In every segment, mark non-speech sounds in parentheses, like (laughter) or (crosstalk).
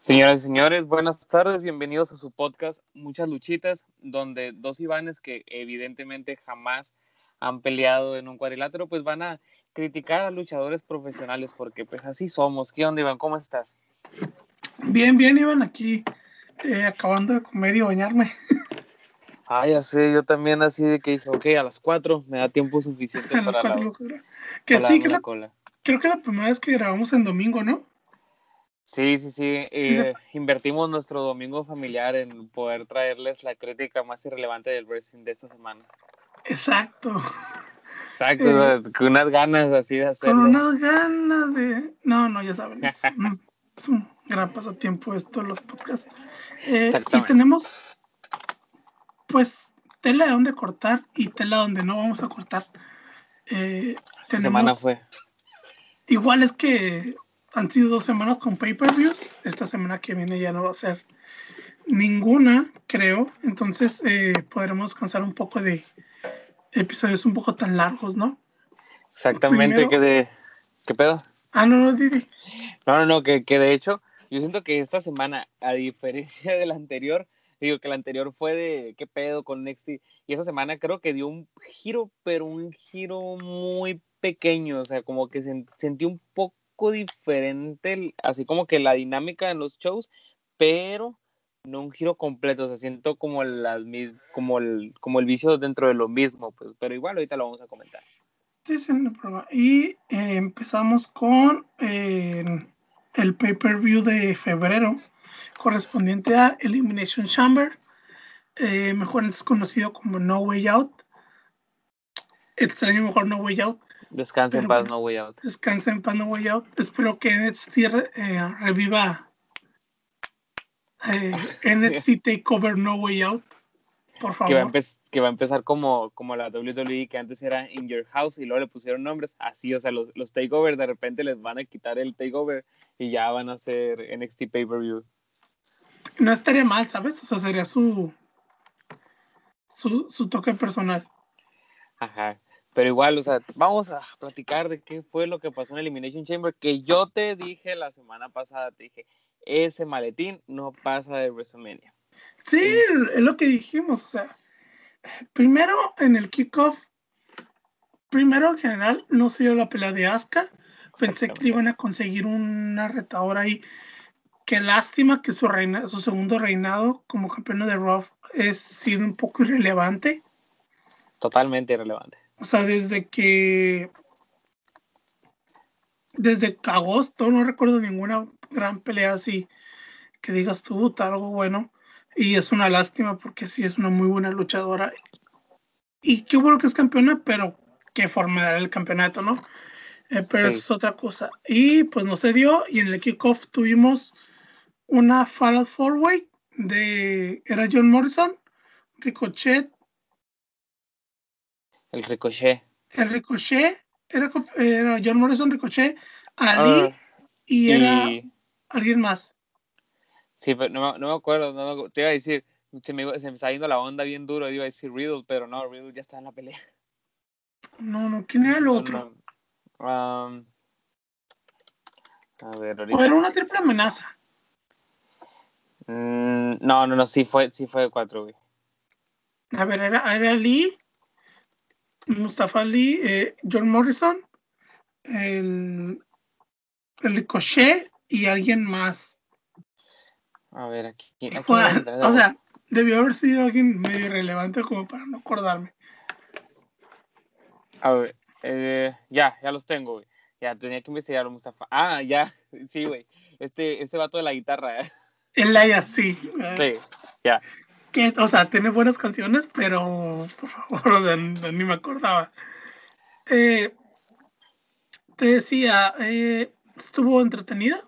Señoras y señores, buenas tardes, bienvenidos a su podcast Muchas Luchitas, donde dos Ivanes que evidentemente jamás han peleado en un cuadrilátero, pues van a criticar a luchadores profesionales, porque pues así somos. ¿Qué onda, Iván? ¿Cómo estás? Bien, bien, Iván, aquí eh, acabando de comer y bañarme. Ah, ya sé, yo también así de que dije, ok, a las 4 me da tiempo suficiente (laughs) A las para cuatro, la, Que para sí, que la la- cola. creo que la primera vez que grabamos en domingo, ¿no? Sí, sí, sí. Eh, invertimos nuestro domingo familiar en poder traerles la crítica más irrelevante del wrestling de esta semana. Exacto. Exacto, Eh, con unas ganas así de Con hacerlo. unas ganas de. No, no, ya saben. Es, un- es un gran pasatiempo esto, los podcasts. Eh, y tenemos, pues, tela de donde cortar y tela donde no vamos a cortar. Eh, Esta semana fue. Igual es que han sido dos semanas con pay-per-views. Esta semana que viene ya no va a ser ninguna, creo. Entonces eh, podremos descansar un poco de episodios un poco tan largos, ¿no? Exactamente, primero- que de... ¿Qué pedo? Ah, no, no, Didi. No, no, no, que, que de hecho, yo siento que esta semana, a diferencia (laughs) de la anterior, digo que la anterior fue de qué pedo con NXT, y esta semana creo que dio un giro, pero un giro muy pequeño, o sea, como que sen- sentí un poco diferente, el- así como que la dinámica en los shows, pero no un giro completo, o sea, siento como, las, como, el, como el vicio dentro de lo mismo, pues, pero igual ahorita lo vamos a comentar. Sí, sí, no problema. Y eh, empezamos con eh, el pay-per-view de febrero, correspondiente a Elimination Chamber, eh, mejor conocido como No Way Out. Extraño mejor No Way Out. Descansa en paz, bueno. no way out. Descansa en paz No Way Out. Espero que NXT eh, reviva eh, NXT (laughs) Takeover No Way Out. Por que va, a favor. que va a empezar como, como la WWE, que antes era In Your House y luego le pusieron nombres así, o sea, los, los takeovers de repente les van a quitar el takeover y ya van a hacer NXT Pay-Per-View. No estaría mal, ¿sabes? O sea, sería su, su, su toque personal. Ajá. Pero igual, o sea, vamos a platicar de qué fue lo que pasó en Elimination Chamber, que yo te dije la semana pasada, te dije, ese maletín no pasa de WrestleMania. Sí, Sí. es lo que dijimos. O sea, primero en el kickoff, primero en general no se dio la pelea de Asuka. Pensé que iban a conseguir una retadora ahí. Qué lástima que su, reina, su segundo reinado como campeona de Raw es sido un poco irrelevante. Totalmente irrelevante. O sea, desde que. Desde agosto no recuerdo ninguna gran pelea así que digas tú, "Puta, algo bueno. Y es una lástima porque sí es una muy buena luchadora. Y qué bueno que es campeona, pero qué forma de dar el campeonato, ¿no? Eh, pero Sí. es otra cosa. Y pues no se dio. Y en el kickoff tuvimos una Fatal Four Way de. Era John Morrison, Ricochet, El ricochet. el Ricochet, era, era John Morrison, Ricochet, Ali Ah, y era y- alguien más. Sí, pero no, me- no me acuerdo, no me acu- te iba a decir, se me, iba- se me está yendo la onda bien duro, iba a decir Riddle, pero no, Riddle ya está en la pelea. No, no, ¿quién era el otro? no. Um, a ver, O ahorita. era una triple amenaza. Mm, no, no, no, sí fue, sí fue de cuatro, güey. A ver, era, era Ali, Mustafa Ali, eh, John Morrison, el, el Ricochet y alguien más. A ver, aquí. aquí O sea, a o debió haber sido alguien medio irrelevante como para no acordarme. A ver, eh, ya, ya los tengo, güey. Ya, tenía que investigarlo, Mustafa. Ah, ya, (laughs) sí, güey. Este, este vato de la guitarra, ¿eh? El Laia, sí. Sí, ya. Que, o sea, tiene buenas canciones, pero por favor, (laughs) o sea, no- ni me acordaba. Eh, te decía, eh, estuvo entretenida.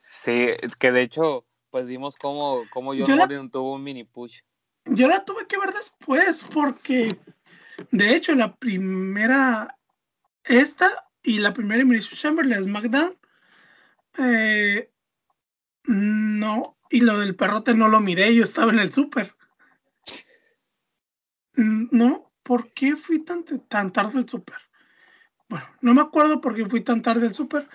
Sí, que de hecho, pues vimos cómo, cómo John Yo la- Morrison tuvo un mini push. Yo la tuve que ver después, porque de hecho la primera, esta y la primera Elimination Chamber, la SmackDown, eh, no, y lo del perrote no lo miré, yo estaba en el súper. Mm, No, ¿por qué fui tan, tan tarde al súper? Bueno, no me acuerdo por qué fui tan tarde al súper,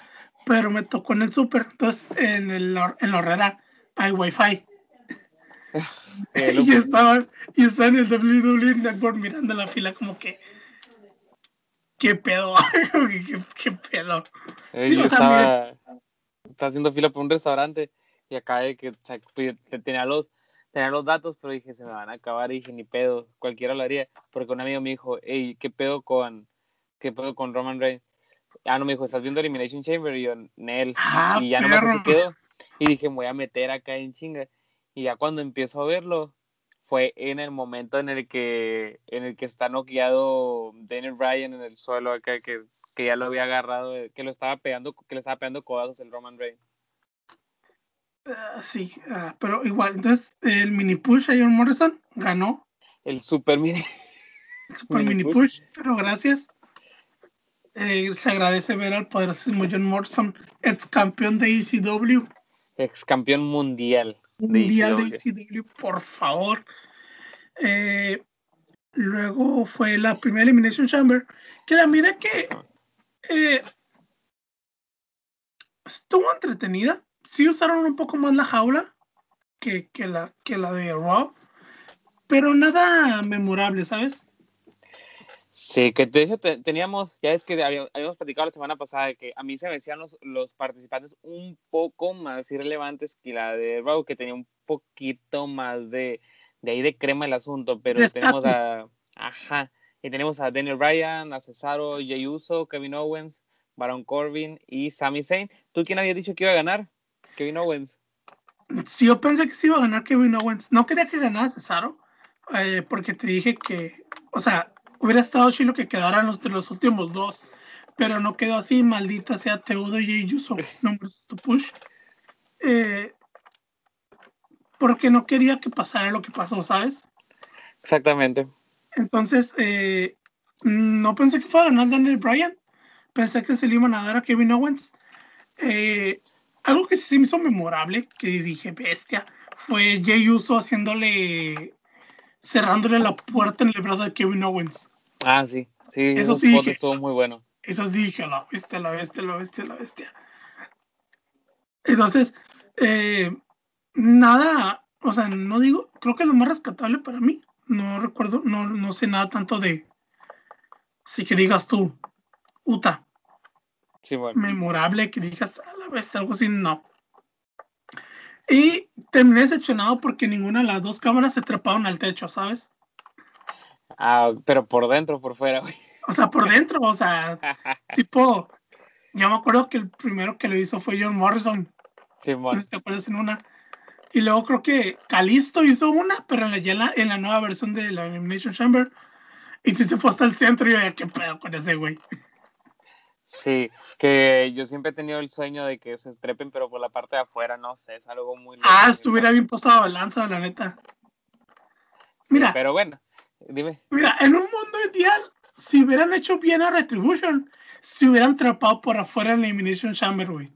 pero me tocó en el super, entonces en, el, en la horrera hay wifi. (laughs) (laughs) y, estaba, y estaba en el WWE Network mirando la fila como que qué pedo, (laughs) ¿Qué, qué, pedo. yo estaba, haciendo fila por un restaurante y acá de que tenía los tenía los datos, pero dije, se me van a acabar, y dije, ni pedo, cualquiera lo haría, porque un amigo me dijo, hey, ¿qué pedo con, qué pedo con Roman Reigns? Ah, no, me dijo, ¿estás viendo Elimination Chamber? Y yo, Nel, ah, y ya no se quedó, y dije, me voy a meter acá en chinga, y ya cuando empiezo a verlo, fue en el momento en el que, en el que está noqueado Daniel Bryan en el suelo acá, que, que ya lo había agarrado, que lo estaba pegando, que le estaba pegando codazos el Roman Reigns. Ah, sí, ah, pero igual, entonces el mini push a John Morrison ganó. El super mini. El (laughs) super mini, push. pero gracias. Eh, se agradece ver al poderosísimo John Morrison, ex campeón de ECW. Ex campeón mundial. Mundial de ECW, por favor. Eh, luego fue la primera Elimination Chamber, que la mira que eh, estuvo entretenida sí usaron un poco más la jaula que, la, que la de Raw, pero nada memorable, ¿sabes? Sí, que de hecho teníamos, ya es que habíamos platicado la semana pasada de que a mí se me decían los, los participantes un poco más irrelevantes que la de Raw, que tenía un poquito más de, de ahí de crema el asunto, pero tenemos a, ajá, y tenemos a Daniel Bryan, a Cesaro, Jey Uso, Kevin Owens, Baron Corbin y Sami Zayn. ¿Tú quién había dicho que iba a ganar? Kevin Owens. Sí, yo pensé que sí iba a ganar Kevin Owens. No quería que ganara Cesaro, eh, porque te dije que, o sea, hubiera estado chido que quedaran los de los últimos dos, pero no quedó así, maldita sea Teudo y Yuso, nombres to push. Eh, porque no quería que pasara lo que pasó, ¿sabes? Exactamente. Entonces, eh, no pensé que fuera a ganar Daniel Bryan. Pensé que se le iban a dar a Kevin Owens. Eh, algo que sí me hizo memorable, que dije, bestia, fue Jay Uso haciéndole, cerrándole la puerta en el brazo de Kevin Owens. Ah, sí, sí, eso sí estuvo muy bueno. Eso dije, la bestia, la bestia, la bestia, la bestia. Entonces, eh, nada, o sea, no digo, creo que lo más rescatable para mí, no recuerdo, no, no sé nada tanto de, si que digas tú, Uta, memorable que digas, a la vez algo así, no. Y terminé decepcionado porque ninguna de las dos cámaras se treparon al techo, ¿sabes? Ah, pero por dentro, por fuera, güey. O sea, por dentro, o sea, (laughs) tipo, yo me acuerdo que el primero que lo hizo fue John Morrison. Sí, bueno. ¿Te acuerdas en una? Y luego creo que Calisto hizo una, pero en la, en la, nueva versión de la Animation Chamber. Y si se fue hasta el centro, y yo ya, ¿qué pedo con ese güey? Sí, que yo siempre he tenido el sueño de que se estrepen, pero por la parte de afuera, no sé, es algo muy... Ah, estuviera bien posado lanza, la neta. Mira. pero bueno, dime. Mira, en un mundo ideal, si hubieran hecho bien a Retribution, se hubieran trepado por afuera en la Elimination Chamber, güey.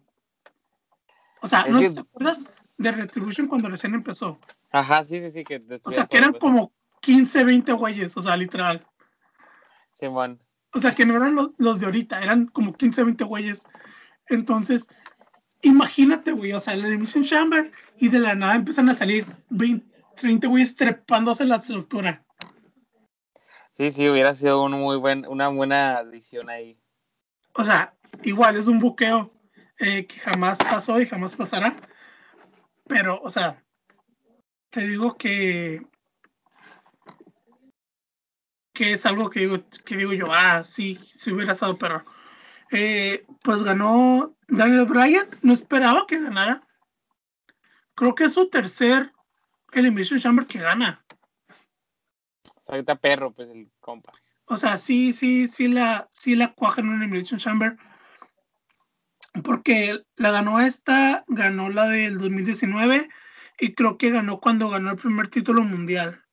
O sea, ¿no te acuerdas de Retribution cuando recién empezó? Ajá, sí, sí, sí. Que o sea, que eran pues. como 15, 20 güeyes, o sea, literal. Simón. O sea, que no eran los, de ahorita, eran como 15, 20 güeyes. Entonces, imagínate, güey, o sea, la Elimination Chamber y de la nada empiezan a salir 20, 30 güeyes trepándose la estructura. Sí, sí, hubiera sido un muy buen, una buena adición ahí. O sea, igual es un buqueo eh, que jamás pasó y jamás pasará. Pero, o sea, te digo que que es algo que digo, que digo yo, ah, sí, si hubiera estado perro. Eh, pues ganó Daniel Bryan, no esperaba que ganara. Creo que es su tercer Elimination Chamber que gana. Ahorita perro, pues el compa. O sea, sí, sí, sí la, sí la cuaja en Elimination Chamber. Porque la ganó esta, ganó la del 2019 y creo que ganó cuando ganó el primer título mundial.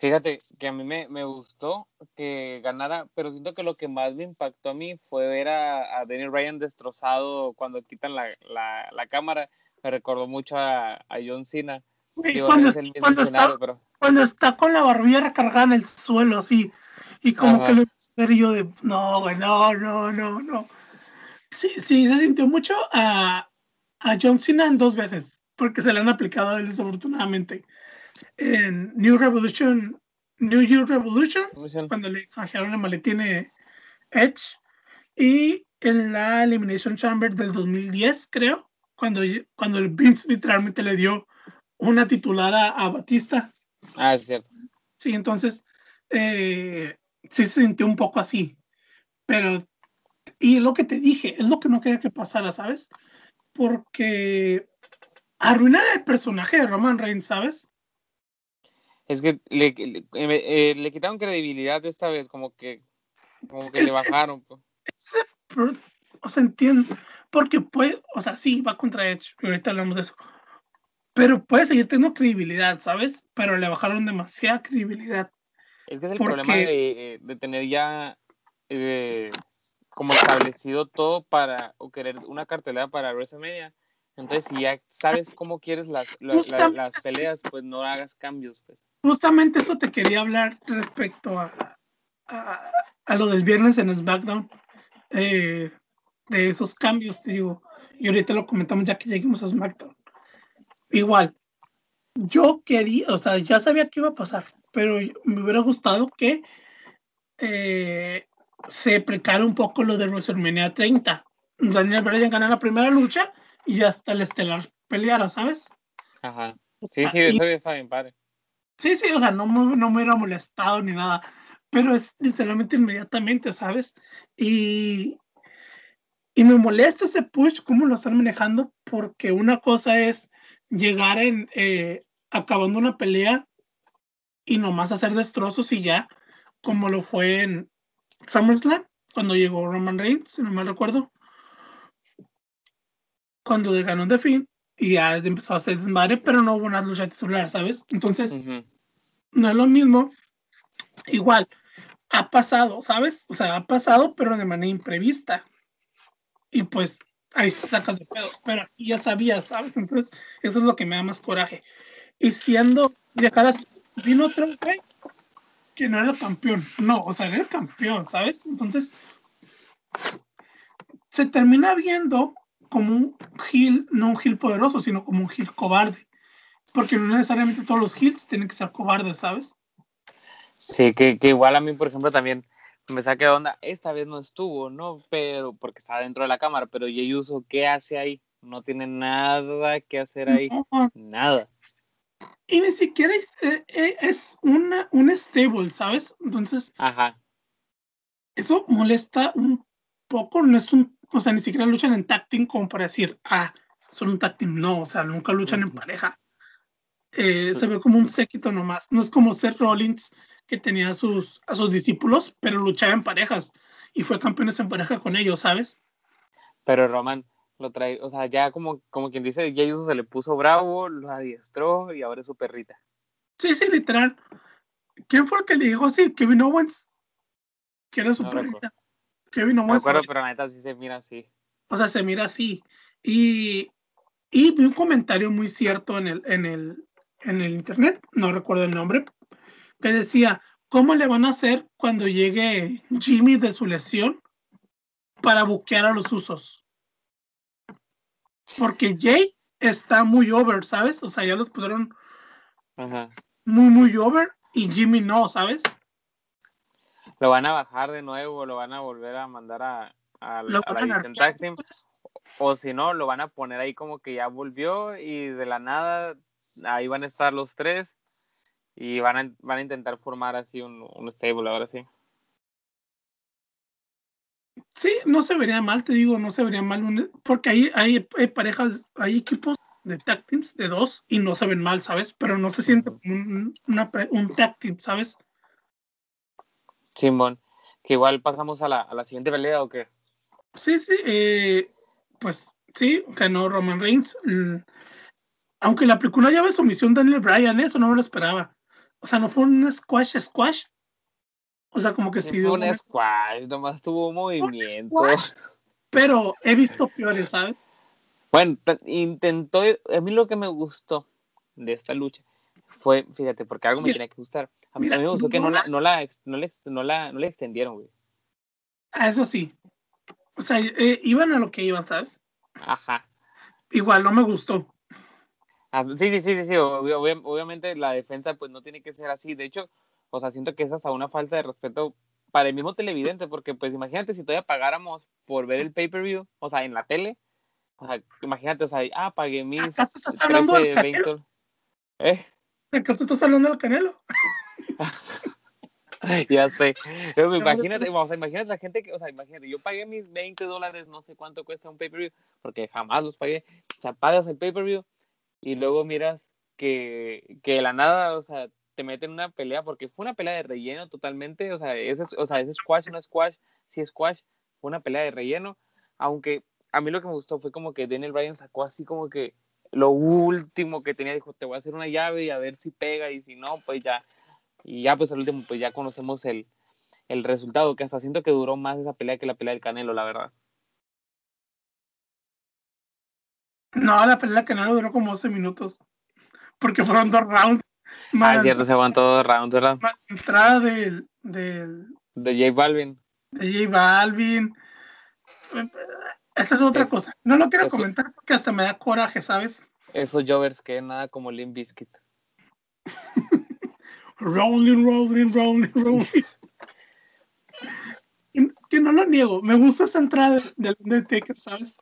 Fíjate que a mí me, me, gustó que ganara, pero siento que lo que más me impactó a mí fue ver a, a Daniel Ryan destrozado cuando quitan la, la, la cámara. Me recordó mucho a, a John Cena. cuando, cuando, está, cuando, está, con la barbilla recargada en el suelo, así. Y como que lo yo de, no, güey, no, no, no, no. Sí, sí, se sintió mucho a, a John Cena en dos veces, porque se le han aplicado a él desafortunadamente. En New Revolution, New Year Revolution, cuando le canjearon el maletín Edge, y en la Elimination Chamber del 2010, creo, cuando, cuando el Vince literalmente le dio una titular a, Batista. Ah, es cierto. Sí, entonces eh, sí se sintió un poco así. Pero, y lo que te dije, es lo que no quería que pasara, ¿sabes? Porque arruinar el personaje de Roman Reigns, ¿sabes? Es que le, le, eh, le quitaron credibilidad esta vez, como que, como que le bajaron. Pues. o sea, entiendo, porque puede, o sea, sí, va contra Edge, ahorita hablamos de eso, pero puede seguir teniendo credibilidad, ¿sabes? Pero le bajaron demasiada credibilidad. Es que es el problema de, de, tener ya eh, como establecido todo para, o querer una cartelera para WrestleMania. Entonces, si ya sabes cómo quieres las, las, las, peleas, pues no hagas cambios. Pues. Justamente eso te quería hablar respecto a, a, a lo del viernes en SmackDown. Eh, de esos cambios, te digo. Y ahorita lo comentamos ya que lleguemos a SmackDown. Igual, yo quería, o sea, ya sabía que iba a pasar, pero me hubiera gustado que eh, se precara un poco lo de WrestleMania 30. Daniel Bryan gana la primera lucha y hasta el estelar peleara, ¿sabes? Ajá. Sí, sí, eso está bien padre. Sí, sí, o sea, no, no me hubiera molestado ni nada, pero es literalmente inmediatamente, ¿sabes? Y, y me molesta ese push, cómo lo están manejando, porque una cosa es llegar en eh, acabando una pelea y nomás hacer destrozos y ya, como lo fue en SummerSlam, cuando llegó Roman Reigns, si no mal recuerdo. Cuando ganó de fin y ya empezó a hacer desmadre, pero no hubo una lucha titular, ¿sabes? Entonces, no es lo mismo. Igual, ha pasado, ¿sabes? O sea, ha pasado, pero de manera imprevista. Y pues ahí se sacas de pedo. Pero ya sabías, ¿sabes? Entonces, eso es lo que me da más coraje. Y siendo, de acá vino otro güey que no era campeón. No, o sea, era el campeón, ¿sabes? Entonces, se termina viendo como un heel, no un heel poderoso, sino como un heel cobarde. Porque no necesariamente todos los heels tienen que ser cobardes, ¿sabes? Sí, que, que igual a mí, por ejemplo, también me saqué de onda. Esta vez no estuvo, ¿no? Pero porque estaba dentro de la cámara, pero Yeyuso, ¿qué hace ahí? No tiene nada que hacer ahí. Nada. Y ni siquiera es, eh, eh, es una, un stable, ¿sabes? Entonces, Ajá. eso molesta un poco. No es un, o sea, ni siquiera luchan en tag team como para decir, ah, son un tag team. No, o sea, nunca luchan en pareja. Eh, se ve como un séquito nomás. No es como Seth Rollins que tenía a sus, a sus discípulos, pero luchaba en parejas y fue campeones en pareja con ellos, ¿sabes? Pero Roman lo trae, o sea, ya como, como quien dice, ya se le puso bravo, lo adiestró y ahora es su perrita. Sí, sí, literal. ¿Quién fue el que le dijo así? Kevin Owens. Que era su perrita. Kevin Owens. Me acuerdo, pero neta sí se mira así. O sea, se mira así. Y, y vi un comentario muy cierto en el, en el, en el internet, no recuerdo el nombre, que decía, ¿cómo le van a hacer cuando llegue Jimmy de su lesión para buquear a los usos? Porque Jay está muy over, ¿sabes? O sea, ya los pusieron muy, muy over y Jimmy no, ¿sabes? Lo van a bajar de nuevo, lo van a volver a mandar a, a, la Team. Pues. O si no, lo van a poner ahí como que ya volvió y de la nada ahí van a estar los tres y van a, van a intentar formar así un, un stable, ahora sí. Sí, no se vería mal, te digo, no se vería mal, porque ahí hay, hay, parejas, hay equipos de tag teams de dos y no se ven mal, ¿sabes? Pero no se siente un, una, un tag team, ¿sabes? Simón, que igual pasamos a la, a la siguiente pelea o qué? Sí, sí, eh, pues sí, ganó Roman Reigns. Mm, aunque la película ya ve su misión Daniel Bryan, eso no me lo esperaba. O sea, no fue un squash squash. O sea, como que sí. Fue un squash, nomás tuvo movimiento. pero he visto peores, ¿sabes? Bueno, intentó. A mí lo que me gustó de esta lucha fue, fíjate, porque algo me tenía que gustar. A mí, me gustó que no la, no, la, no, le, no, la, no le extendieron, güey. Ah, eso sí. O sea, eh, iban a lo que iban, ¿sabes? Ajá. Igual no me gustó. Ah, sí, sí, sí, sí, sí. obviamente la defensa pues no tiene que ser así. De hecho, o sea, siento que es hasta una falta de respeto para el mismo televidente, porque pues imagínate si todavía pagáramos por ver el pay-per-view, o sea, en la tele. O sea, imagínate, o sea, ah, pagué mis ¿Acaso estás hablando 13, del 20. ¿Eh? ¿Acaso estás hablando del Canelo? (laughs) ya sé. Imagínate, o sea, imagínate la gente que, o sea, imagínate, yo pagué mis 20 dólares, no sé cuánto cuesta un pay-per-view, porque jamás los pagué. O sea, pagas el pay-per-view y luego miras que, que de la nada, o sea, te meten una pelea, porque fue una pelea de relleno totalmente, o sea, ese, o sea, ese squash, no squash, sí squash, fue una pelea de relleno, aunque a mí lo que me gustó fue como que Daniel Bryan sacó así como que lo último que tenía, dijo, te voy a hacer una llave y a ver si pega, y si no, pues ya, y ya pues al último, pues ya conocemos el, el resultado, que hasta siento que duró más esa pelea que la pelea del Canelo, la verdad. No, la pelea del Canelo duró como 12 minutos. Porque fueron dos rounds. ah, es cierto, se aguantó dos rounds, ¿verdad? Más entrada del, del. De J Balvin. De J Balvin. Esa es otra cosa. No lo quiero comentar porque hasta me da coraje, ¿sabes? Esos Jovers que nada como Limp Bizkit. (laughs) rolling, rolling, rolling, rolling. que no lo niego. Me gusta esa entrada del Undertaker, ¿sabes?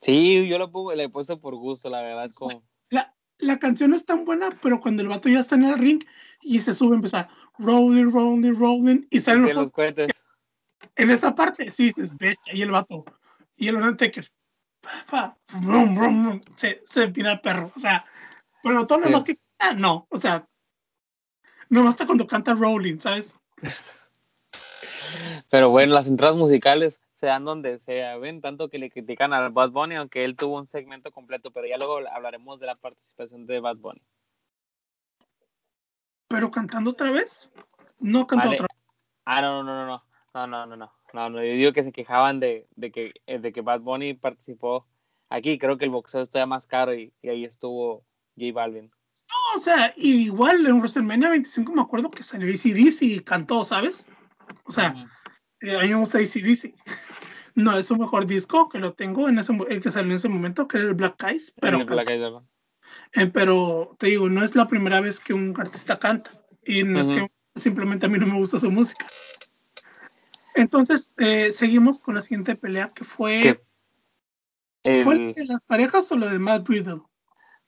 Sí, yo le he puesto por gusto, la verdad. Como... La, la canción es tan buena, pero cuando el vato ya está en el ring y se sube, empieza rolling, rolling, rolling y salen los, cohetes. En esa parte, sí, es bestia. Y el vato, y el Undertaker, brum, brum, se, se empina el perro. O sea, pero todo lo demás que ah, no, o sea, no basta cuando canta Rolling, ¿sabes? Pero bueno, las entradas musicales sean donde sea, ven, tanto que le critican a Bad Bunny, aunque él tuvo un segmento completo, pero ya luego hablaremos de la participación de Bad Bunny. ¿Pero cantando otra vez? No cantó otra vez. Ah, no, no, no, no, no, no, no, no, no, no, yo digo que se quejaban de, de, que, eh, de que Bad Bunny participó aquí, creo que el boxeo está más caro y, ahí estuvo J Balvin. No, o sea, igual en WrestleMania 25 me acuerdo que salió ACDC y cantó, ¿sabes? O sea, eh, a mí me gusta ACDC. No es su mejor disco, que lo tengo en ese el que salió en ese momento, que era el Black Eyes. Pero, eh, pero te digo, no es la primera vez que un artista canta. Y no es que simplemente a mí no me gusta su música. Entonces, eh, seguimos con la siguiente pelea que fue. ¿Fue el de las parejas o lo de Matt Riddle?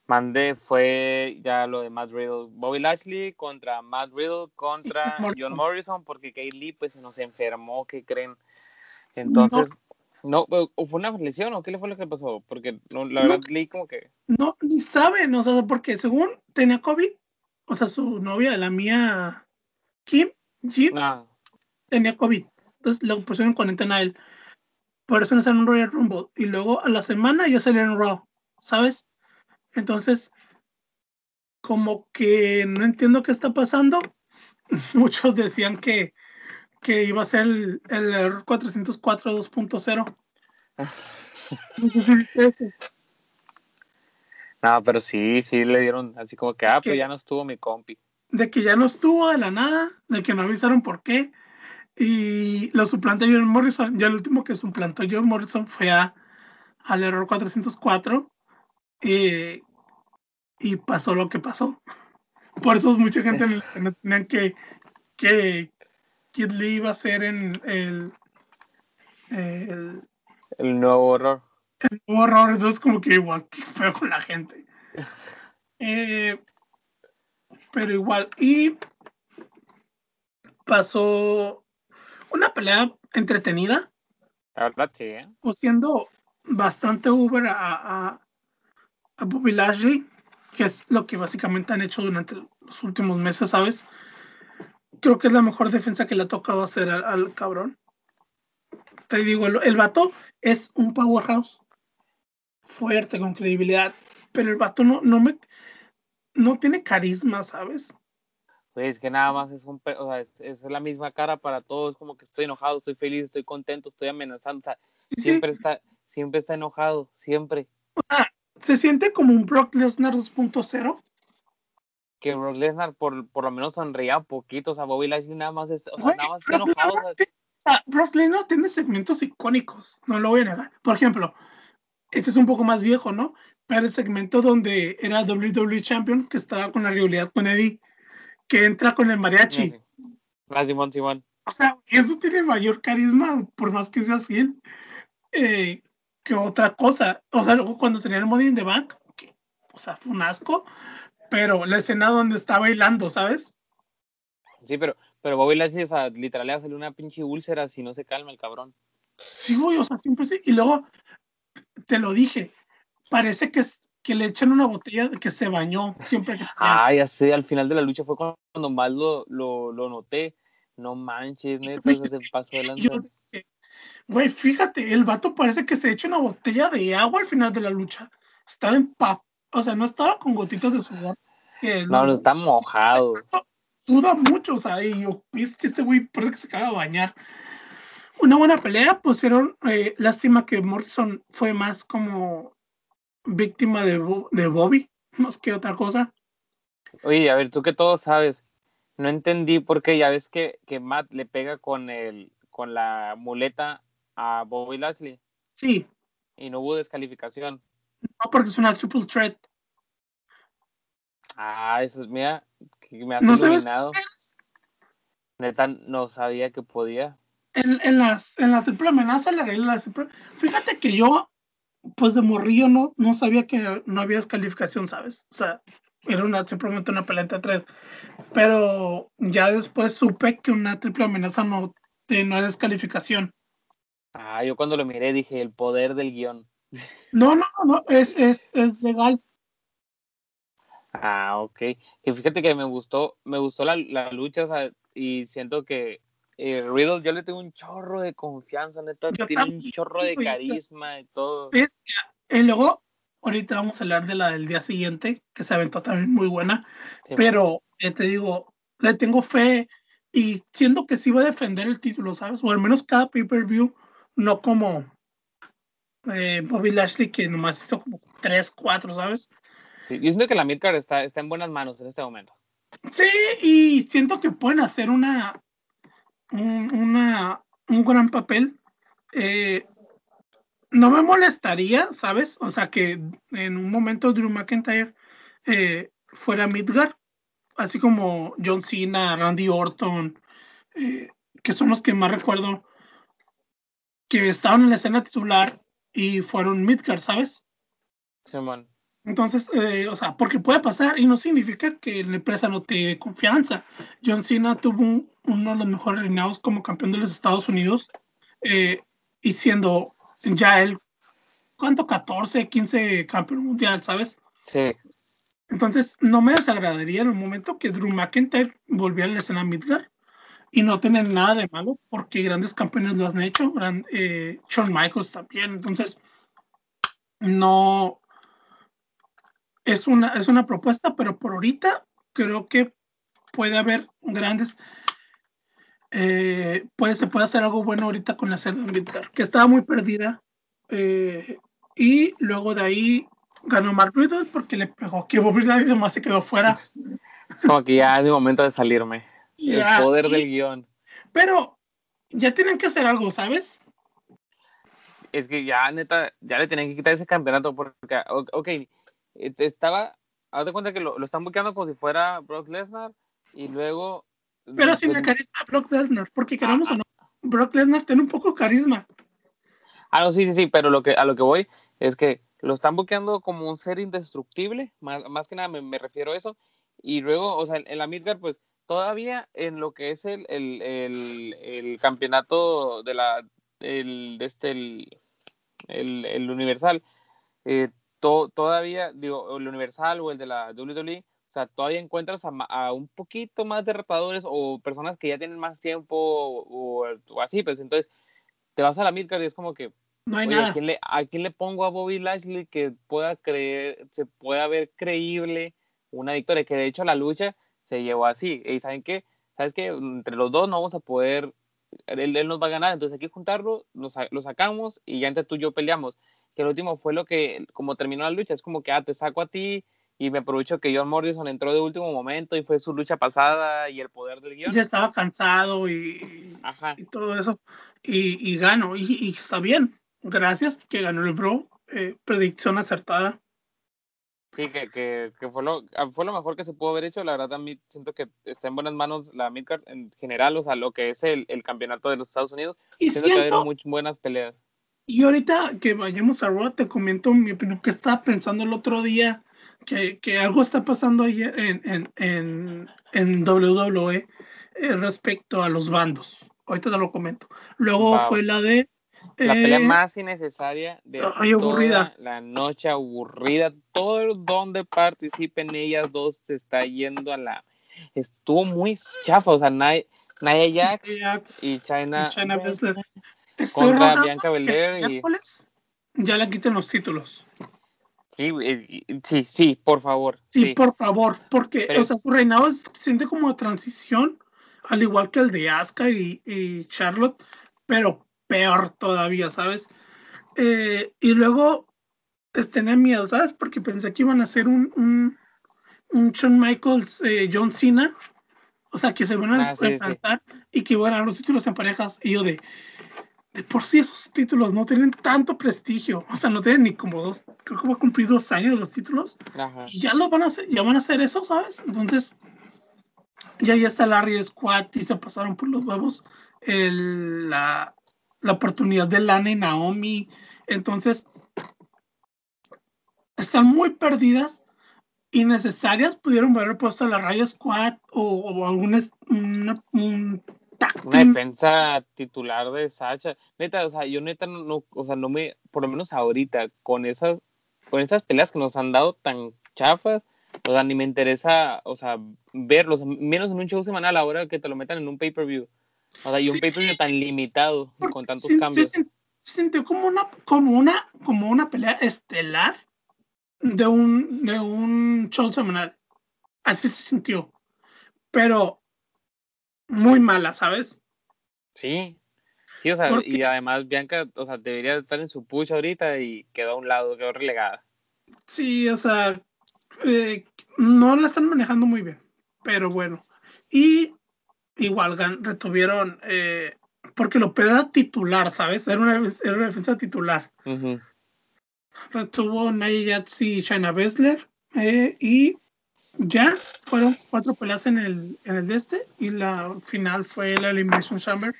Mandé, fue ya lo de Matt Riddle. Bobby Lashley contra Matt Riddle contra John Morrison, porque Kate Lee pues se nos enfermó, ¿qué creen? Entonces, no, ¿fue una lesión o qué le fue lo que pasó? Porque no, la verdad leí como que... No, ni saben, o sea, porque según tenía COVID, o sea, su novia, la mía, Kim, Jim, ah. tenía COVID. Entonces le pusieron cuarentena a él. Por eso no salió en Royal Rumble. Y luego a la semana ya salió en Raw, ¿sabes? Entonces, como que no entiendo qué está pasando. (laughs) Muchos decían que, que iba a ser el, el 404 2.0. (laughs) no, pero sí, sí le dieron así como que, ah, pues ya no estuvo mi compi. De que ya no estuvo de la nada, de que no avisaron por qué. Y lo suplantó John Morrison. Ya el último que suplantó John Morrison fue a, al error 404. Eh, y pasó lo que pasó. (laughs) Por eso mucha gente no tenían que, que Kid Lee iba a ser en el, el, el nuevo horror. El nuevo horror, entonces como que igual, que fue con la gente. (laughs) Eh, pero igual, y pasó una pelea entretenida. La verdad, sí. ¿eh? siendo bastante Uber a, a, a Bobby Lashley que es lo que básicamente han hecho durante los últimos meses, ¿sabes? Creo que es la mejor defensa que le ha tocado hacer al, cabrón. Te digo, el, el, vato es un powerhouse fuerte, con credibilidad, pero el vato no, no me no tiene carisma, ¿sabes? Pues es que nada más es un, o sea, es, la misma cara para todos, como que estoy enojado, estoy feliz, estoy contento, estoy amenazando, o sea, siempre está, siempre está enojado, siempre. O sea, se siente como un Brock Lesnar 2.0. Que Brock Lesnar por, por lo menos sonría un poquito, o sea, Bobby Lashley nada más, está, nada más está enojado. Brock Lesnar tiene segmentos icónicos, no lo voy a negar. Por ejemplo, este es un poco más viejo, ¿no? Pero el segmento donde era WWE Champion, que estaba con la rivalidad con Eddie, que entra con el mariachi. Ah, Simón, Simón. O sea, eso tiene mayor carisma, por más que sea así, eh, que otra cosa. O sea, luego cuando tenía el Money in the Bank, o sea, fue un asco, pero la escena donde está bailando, ¿sabes? Sí, pero, pero Bobby Lashley, o sea, literal le va a salir una pinche úlcera si no se calma el cabrón. Sí, güey, o sea, siempre sí. Y luego, te lo dije, parece que, que le echan una botella que se bañó siempre que... Ah, ya sé, al final de la lucha fue cuando más lo, lo, lo noté. No manches, neta, se pasó adelante. Güey, fíjate, el vato parece que se echa una botella de agua al final de la lucha. Estaba en pap, o sea, no estaba con gotitas de sudor. No, no está mojado. Suda mucho, o sea, y yo, este güey parece que se acaba de bañar. Una buena pelea, pusieron, eh, lástima que Morrison fue más como víctima de, de Bobby, más que otra cosa. Oye, a ver, tú que todo sabes, no entendí por qué, ya ves que, que Matt le pega con, el, con la muleta a Bobby Lashley. Sí. Y no hubo descalificación. No, porque es una triple threat. Ah, eso es, mira, que me has ¿No iluminado. Neta, no sabía que podía. En, en, las, en la triple amenaza, la regla Fíjate que yo pues de morrillo no, no sabía que no había descalificación, ¿sabes? O sea, era una, simplemente una pelea entre tres. Pero ya después supe que una triple amenaza no, no era descalificación. Ah, yo cuando lo miré dije, el poder del guion. No, no, no, es, es, es legal. Ah, ok. Y fíjate que me gustó, me gustó la, la lucha, y siento que eh, Riddle, yo le tengo un chorro de confianza, neta, tiene un chorro de carisma y todo. Y luego, ahorita vamos a hablar de la del día siguiente, que se aventó también muy buena, pero eh, te digo, le tengo fe y siento que sí va a defender el título, ¿sabes? O al menos cada pay-per-view, no como eh, Bobby Lashley, que nomás hizo como 3, 4, ¿sabes? Sí, yo siento que la Midcard está, está en buenas manos en este momento. Sí, y siento que pueden hacer una, un, una, un gran papel. Eh, no me molestaría, ¿sabes? O sea, que en un momento Drew McIntyre eh, fuera Midgard, así como John Cena, Randy Orton, eh, que son los que más recuerdo que estaban en la escena titular y fueron Midgard, ¿sabes? Entonces, eh, o sea, porque puede pasar y no significa que la empresa no te dé confianza. John Cena tuvo uno de los mejores reinados como campeón de los Estados Unidos eh, y siendo ya él, ¿cuánto? 14, 15 campeón mundial, ¿sabes? Sí. Entonces, no me desagradaría en el momento que Drew McIntyre volviera a la escena Midgard y no tener nada de malo porque grandes campeones lo han hecho, eh, Shawn Michaels también. Entonces, no, es una, es una propuesta, pero por ahorita creo que puede haber grandes. Eh, puede, se puede hacer algo bueno ahorita con la serie militar, que estaba muy perdida. Eh, y luego de ahí ganó Mark Riddle porque le pegó que Bobby Lashley más se quedó fuera. Es (laughs) como que ya es el momento de salirme. el poder del guion. Pero ya tienen que hacer algo, ¿sabes? Es que ya, neta, ya le tienen que quitar ese campeonato porque, ok, estaba, haz de cuenta que lo, lo están buscando como si fuera Brock Lesnar y luego... Pero sin el carisma Brock Lesnar, porque queramos o no, Brock Lesnar tiene un poco carisma. Ah, no, sí, sí, sí, pero lo que, a lo que voy es que lo están buscando como un ser indestructible, más, más que nada me, me, refiero a eso, y luego, o sea, en la Midgard, pues todavía en lo que es el, el, el, el campeonato de la, el, este, el, el, Universal, eh, todavía, digo, el Universal o el de la WWE, o sea, todavía encuentras a, un poquito más de retadores o personas que ya tienen más tiempo o, así, pues entonces te vas a la midcard y es como que, no hay nada. ¿a quién, le, ¿a quién, le, pongo a Bobby Lashley que pueda creer, se pueda ver creíble una victoria? Que de hecho la lucha se llevó así. Y ¿saben qué? ¿Sabes qué? Entre los dos no vamos a poder, él, él nos va a ganar, entonces hay que juntarlo, lo, lo sacamos y ya entre tú y yo peleamos que el último fue lo que, como terminó la lucha, es como que, ah, te saco a ti y me aprovecho que John Morrison entró de último momento y fue su lucha pasada y el poder del guion. Ya estaba cansado y, y todo eso. Y, y ganó. Y, está bien. Gracias que ganó el Bro. Eh, predicción acertada. Sí, que, que, que, fue, lo, ah, fue lo mejor que se pudo haber hecho. La verdad, también siento que está en buenas manos la Midcard en general, o sea, lo que es el, el campeonato de los Estados Unidos. Y siento, que ha muy buenas peleas. Y ahorita que vayamos a Raw, te comento mi opinión que estaba pensando el otro día que, que algo está pasando ahí en, en, en, en WWE eh, respecto a los bandos. Ahorita te lo comento. Luego fue la de. La pelea eh, más innecesaria de toda la noche aburrida. Todo donde participen ellas dos se está yendo a la. Estuvo muy chafa, o sea, Naya, Jax, y China, China contra Bianca Belair y ya le quiten los títulos. Sí, sí, sí, por favor. Sí, por favor, porque o sea, su reinado se siente como de transición, al igual que el de Asuka y, Charlotte, pero peor todavía, ¿sabes? Eh, y luego pues, tenía miedo, ¿sabes? Porque pensé que iban a hacer un, un, un Shawn Michaels, eh, John Cena, o sea, que se van a ah, enfrentar y que iban a dar los títulos en parejas, y yo de, de por sí esos títulos no tienen tanto prestigio, o sea, no tienen ni como dos, creo que va a cumplir dos años de los títulos, y ya lo van a hacer, ya van a hacer eso, ¿sabes? Entonces, ya ya está Larry Squad y se pasaron por los huevos el, la, la oportunidad de Lana y Naomi, entonces, están muy perdidas, innecesarias, pudieron haber puesto a la Raya Squad o, o algún un una defensa titular de Sacha. Neta, o sea, yo neta no, o sea, no me, por lo menos ahorita, con esas, con esas peleas que nos han dado tan chafas, o sea, ni me interesa, o sea, verlos, menos en un show semanal ahora que te lo metan en un pay-per-view. O sea, y un pay-per-view tan limitado, con tantos cambios. Se, sintió como una, como una, como una pelea estelar de un, de un show semanal. Así se sintió. Pero muy mala, ¿sabes? Sí, sí, o sea, y además Bianca, o sea, debería estar en su pucha ahorita y quedó a un lado, quedó relegada. Sí, o sea, eh, no la están manejando muy bien, pero bueno. Y igual retuvieron, eh, porque lo peor era titular, ¿sabes? Era una, era una defensa titular. Retuvo Nia y Shayna Baszler eh, y ya fueron cuatro peleas en el, en el de este y la final fue la Elimination Chamber.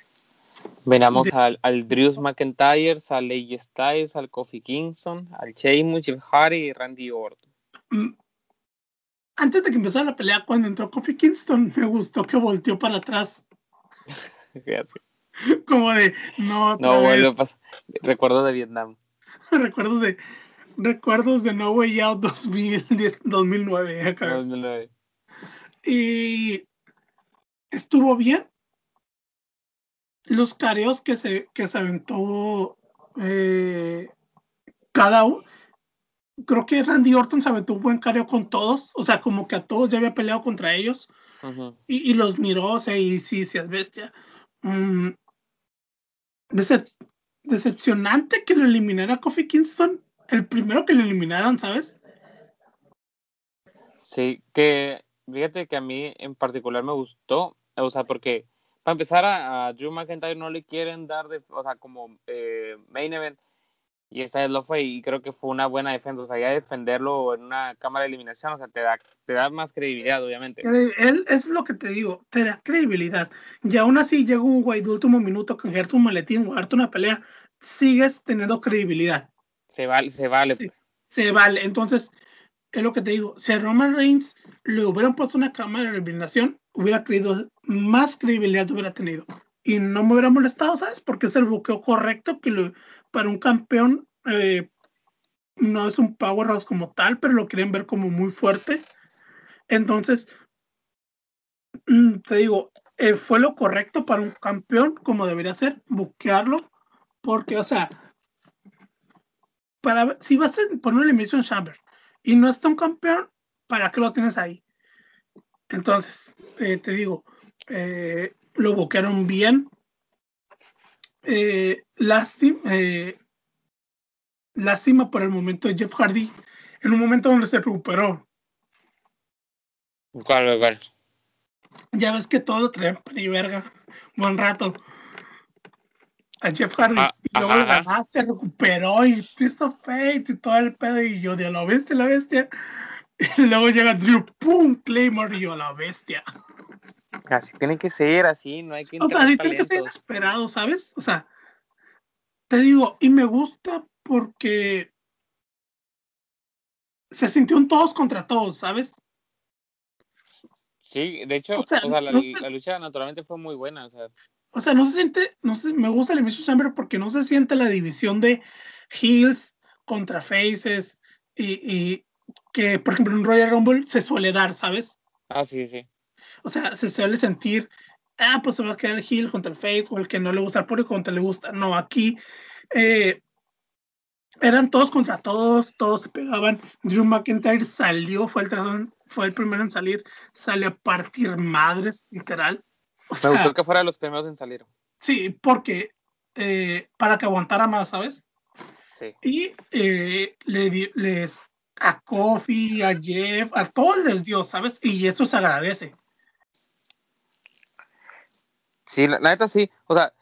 Venamos al, al Drews McIntyre, al AJ Styles, al Kofi Kingston, al Sheamus, Jeff Hardy y Randy Orton. Mm. Antes de que empezara la pelea, cuando entró Kofi Kingston, me gustó que volteó para atrás. (laughs) Como de, no, no vuelvo a pasar. Recuerdo de Vietnam. (laughs) Recuerdo de, recuerdos de No Way Out 2010, 2009. Acá. 2009. Y estuvo bien. Los careos que se, que se aventó eh, cada uno. Creo que Randy Orton se aventó un buen careo con todos. O sea, como que a todos ya había peleado contra ellos. y, y, los miró, o sea, y sí, sí, es bestia. Mm, decepcionante que lo eliminara Kofi Kingston el primero que lo eliminaron, ¿sabes? Sí, que fíjate que a mí en particular me gustó, o sea, porque para empezar a, Drew McIntyre no le quieren dar, de, o sea, como eh, main event, y esta vez lo fue, y creo que fue una buena defensa, o sea, ya defenderlo en una cámara de eliminación, o sea, te da, te da más credibilidad, obviamente. Él, es lo que te digo, te da credibilidad, y aún así llega un güey de último minuto con un maletín, guardarte una pelea, sigues teniendo credibilidad. Se vale, se vale. Pues. Se vale. Entonces, es lo que te digo. Si a Roman Reigns le hubieran puesto una cámara de eliminación, hubiera creído más credibilidad hubiera tenido. Y no me hubiera molestado, ¿sabes? Porque es el buqueo correcto que lo, para un campeón eh, no es un powerhouse como tal, pero lo quieren ver como muy fuerte. Entonces, mm, te digo, eh, fue lo correcto para un campeón como debería ser, buquearlo, porque, o sea, para si vas a poner una Chamber y no está un campeón, ¿para qué lo tienes ahí? Entonces, eh, te digo, eh, lo boquearon bien. Eh, lástima, lástima por el momento de Jeff Hardy, en un momento donde se recuperó ¿Cuál, cuál? Ya ves que todo traen y verga. Buen rato. A Jeff Hardy. Ah, y luego ajá, ganado se recuperó y hizo fate y todo el pedo. Y yo, de la bestia, la bestia. (laughs) Y luego llega Drew, ¡pum! Claymore y yo, la bestia. Así tiene que ser, así, no hay que O sea, tiene que ser inesperado, ¿sabes? O sea, te digo, y me gusta porque se sintió un todos contra todos, ¿sabes? Sí, de hecho, O sea, la, no sé. la lucha naturalmente fue muy buena, o sea, O sea, no se siente, no sé, me gusta el Elimination Chamber porque no se siente la división de heels contra faces y, y que, por ejemplo, en Royal Rumble se suele dar, ¿sabes? ah, sí, sí. O sea, se suele sentir, ah, pues se va a quedar el heel contra el face o el que no le gusta al público contra el que le gusta. No, aquí eh, eran todos contra todos, todos se pegaban. Drew McIntyre salió, fue el, tras- fue el primero en salir, sale a partir madres, literal. O Me gustó que fuera de los primeros en salir. Sí, porque eh, para que aguantara más, ¿sabes? Sí. Y eh, le les a Kofi, a Jeff, a todos les dio, ¿sabes? Y eso se agradece. Sí, la, la neta sí. O sea,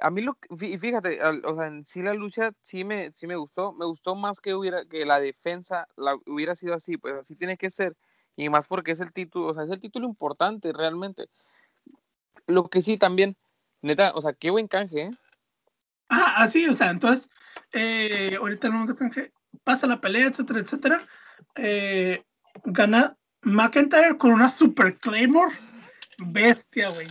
a mí lo fí- fíjate, o sea, en sí la lucha sí me, sí me gustó. Me gustó más que hubiera, que la defensa la, hubiera sido así, pues así tiene que ser. Y más porque es el título, o sea, es el título importante realmente. Lo que sí también, neta, o sea, qué buen canje, ¿eh? Ah, así, o sea, entonces, eh, ahorita no de canje, pasa la pelea, etcétera, etcétera. Eh, gana McIntyre con una super Claymore. Bestia, güey.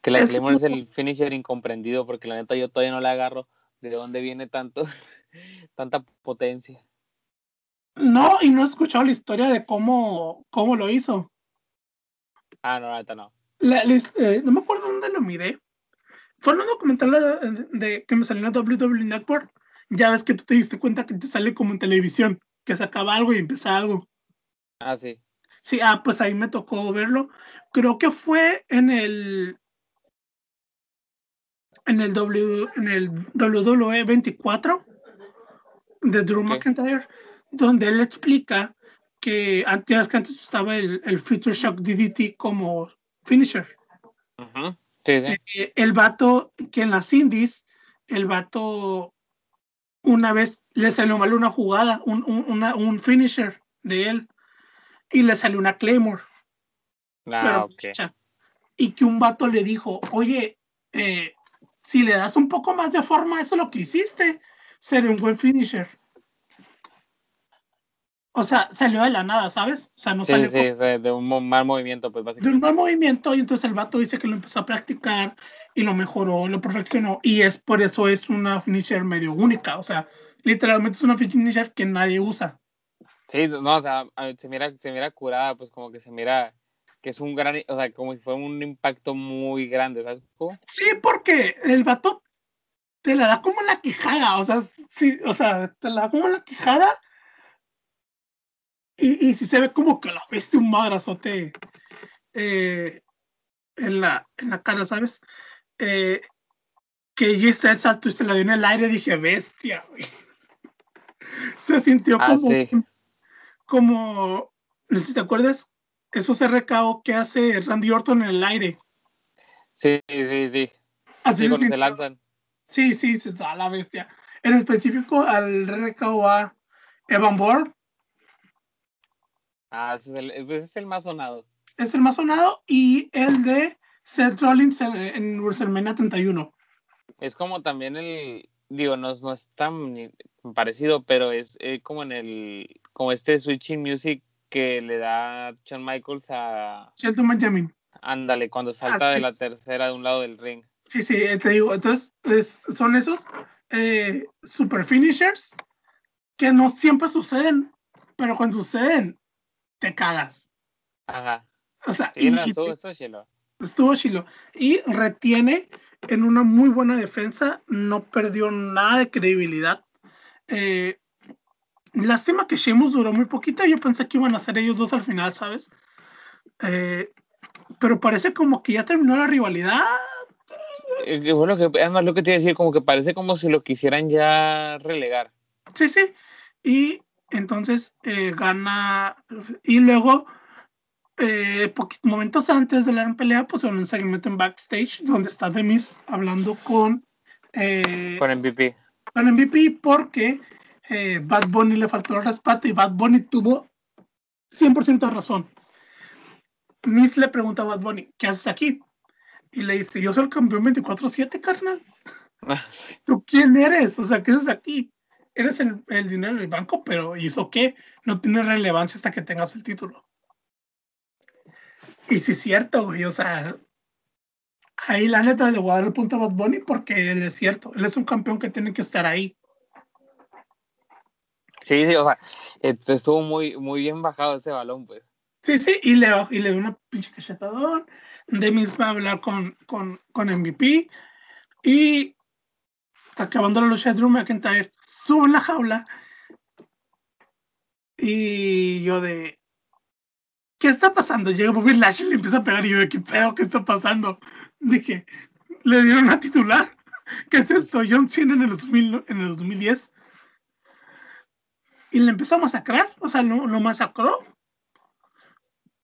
Que la Es Claymore es el finisher incomprendido, porque la neta yo todavía no le agarro de dónde viene tanto, (laughs) tanta potencia. No, y no he escuchado la historia de cómo, cómo lo hizo. Ah, no, la neta no. La- les- eh, no me acuerdo dónde lo miré. Fue en un documental de, de- que me salió en WWE Network. Ya ves que tú te diste cuenta que te sale como en televisión, que se acaba algo y empieza algo. Ah, sí. Sí, ah, pues ahí me tocó verlo. Creo que fue en el en el W en el WWE 24 de Drew. McIntyre, donde él explica que antes que antes estaba el, el Future Shock DDT como finisher. Ujú. Sí, sí. Eh, el vato que en las indies, el vato una vez le salió mal una jugada, un, un, una- un finisher de él, y le salió una Claymore, Ah, pero. Y que un vato le dijo, oye, eh, si le das un poco más de forma eso lo que hiciste, sería un buen finisher. O sea, salió de la nada, ¿sabes? O sea, no Sí, salió sí, sí, de un mal movimiento, pues de básicamente. un mal movimiento y entonces el vato dice que lo empezó a practicar y lo mejoró, lo perfeccionó y es por eso es una finisher medio única, o sea, literalmente es una finisher que nadie usa. Sí, no, o sea, se mira, se mira curada, pues como que se mira que es un gran, o sea, como si fue un impacto muy grande, ¿sabes? cómo? Sí, porque el vato te la da como la quijada, o sea, sí, o sea, te la da como la quijada y, y si se ve como que la viste un madrazote eh, en, la, en la cara, ¿sabes? Eh, que ella está el salto y se la dio en el aire, dije, bestia, güey. (laughs) Se sintió Ah, como, sí. como, no sé si te acuerdas, esos RKO que hace Randy Orton en el aire. Sí, sí, sí. Así Sí, se lanzan. Sí, sí, se está la bestia. En específico al RKO a Evan Bourne, Ah, ese es el, ese es el más sonado. es el más sonado, y el de Seth Rollins en- en WrestleMania 31. Es como también el, digo, no, es- no es tan parecido, pero es eh, como en el, como este Switching Music que le da Shawn Michaels a, Shelton Benjamin. ándale, cuando salta de la tercera de un lado del ring. Sí, sí, eh, te digo, entonces es- son esos eh, super finishers que no siempre suceden, pero cuando suceden, te cagas. Ajá. O sea, Sí, y- no, y- eso, eso es chilo. estuvo chilo. Y retiene en una muy buena defensa, no perdió nada de credibilidad. Eh, lástima que Sheamus duró muy poquito, yo pensé que iban a ser ellos dos al final, ¿sabes? Eh, pero parece como que ya terminó la rivalidad. Eh, que, además lo que te iba a decir, como que parece como si lo quisieran ya relegar. Sí, sí. Y Entonces eh, gana. Y luego, eh, momentos antes de la pelea, pues en un segmento en backstage donde está Demis hablando con. Eh, con MVP. Con MVP porque eh, Bad Bunny le faltó el respeto y Bad Bunny tuvo 100% razón. Miss le pregunta a Bad Bunny, ¿qué haces aquí? Y le dice, yo soy el campeón 24-7, carnal. Ah, (laughs) ¿Tú quién eres? O sea, ¿qué haces aquí? Eres el, el dinero del banco, pero ¿y eso qué? No tiene relevancia hasta que tengas el título. Y sí es cierto, güey, o sea, ahí la neta le voy a dar el punto a Bad Bunny porque él es cierto, él es un campeón que tiene que estar ahí. Sí, sí, o sea, estuvo muy, muy bien bajado ese balón, pues. Sí, sí, y le, y le dio una pinche cachetadón. Demis va a hablar con, con, con MVP. Y acabando la lucha de Drew McIntyre, sube en la jaula. Y yo de. ¿Qué está pasando? Llega Bobby Lashley y le empieza a pegar. Y yo de, ¿qué pedo? ¿Qué está pasando? Dije, le dieron a titular. (laughs) ¿Qué es esto? John Cena en el, 2000, en el 2010 y le empezó a masacrar, o sea, lo, lo masacró.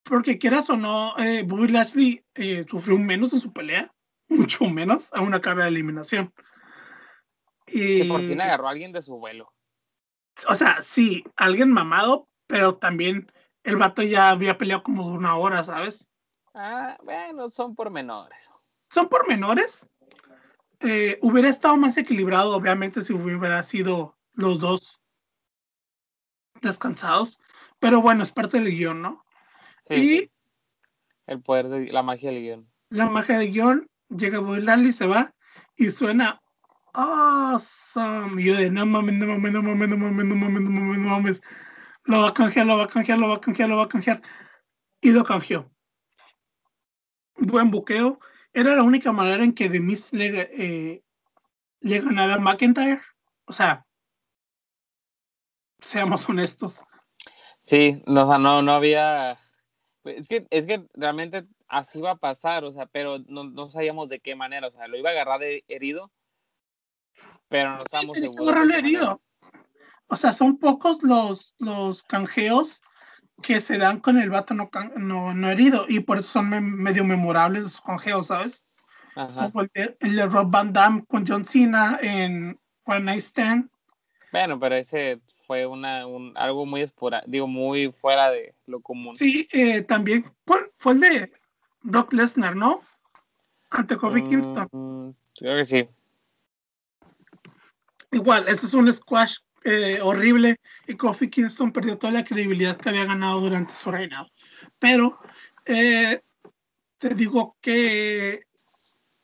Porque quieras o no, eh, Bobby Lashley eh, sufrió menos en su pelea, (laughs) mucho menos, a una cabeza de eliminación. Y, que por fin agarró a alguien de su vuelo. O sea, sí, alguien mamado, pero también el vato ya había peleado como una hora, ¿sabes? Ah, bueno, son pormenores. Son pormenores. Eh, hubiera estado más equilibrado, obviamente, si hubiera sido los dos descansados, pero bueno, es parte del guion, ¿no? y el poder de la magia del guion. La magia del guion, llega y se va y suena awesome. Y yo de no mames, no mames, no mames, no mames, no mames, no mames, no mames. Lo va a canjear, lo va a canjear, lo va a canjear, lo va a canjear. Y lo canjeó. Buen buqueo. Era la única manera en que The Miz le, eh, le ganara McIntyre. O sea, seamos honestos. Sí, no, no, no había. Es que, es que realmente así va a pasar, o sea, pero no, no sabíamos de qué manera, o sea, lo iba a agarrar de herido, pero no estamos sí, seguros. herido. O sea, son pocos los, los canjeos que se dan con el vato no, no, no herido, y por eso son medio memorables esos canjeos, ¿sabes? Ajá. El, el, de Rob Van Damme con John Cena en One Night Stand. Bueno, pero ese fue una, un, algo muy esporádico, digo, muy fuera de lo común. Sí, eh, también fue el de Brock Lesnar, ¿no? Ante Kofi mm, Kingston. Creo que sí. Igual, este es un squash eh, horrible y Kofi Kingston perdió toda la credibilidad que había ganado durante su reinado. Pero eh, te digo que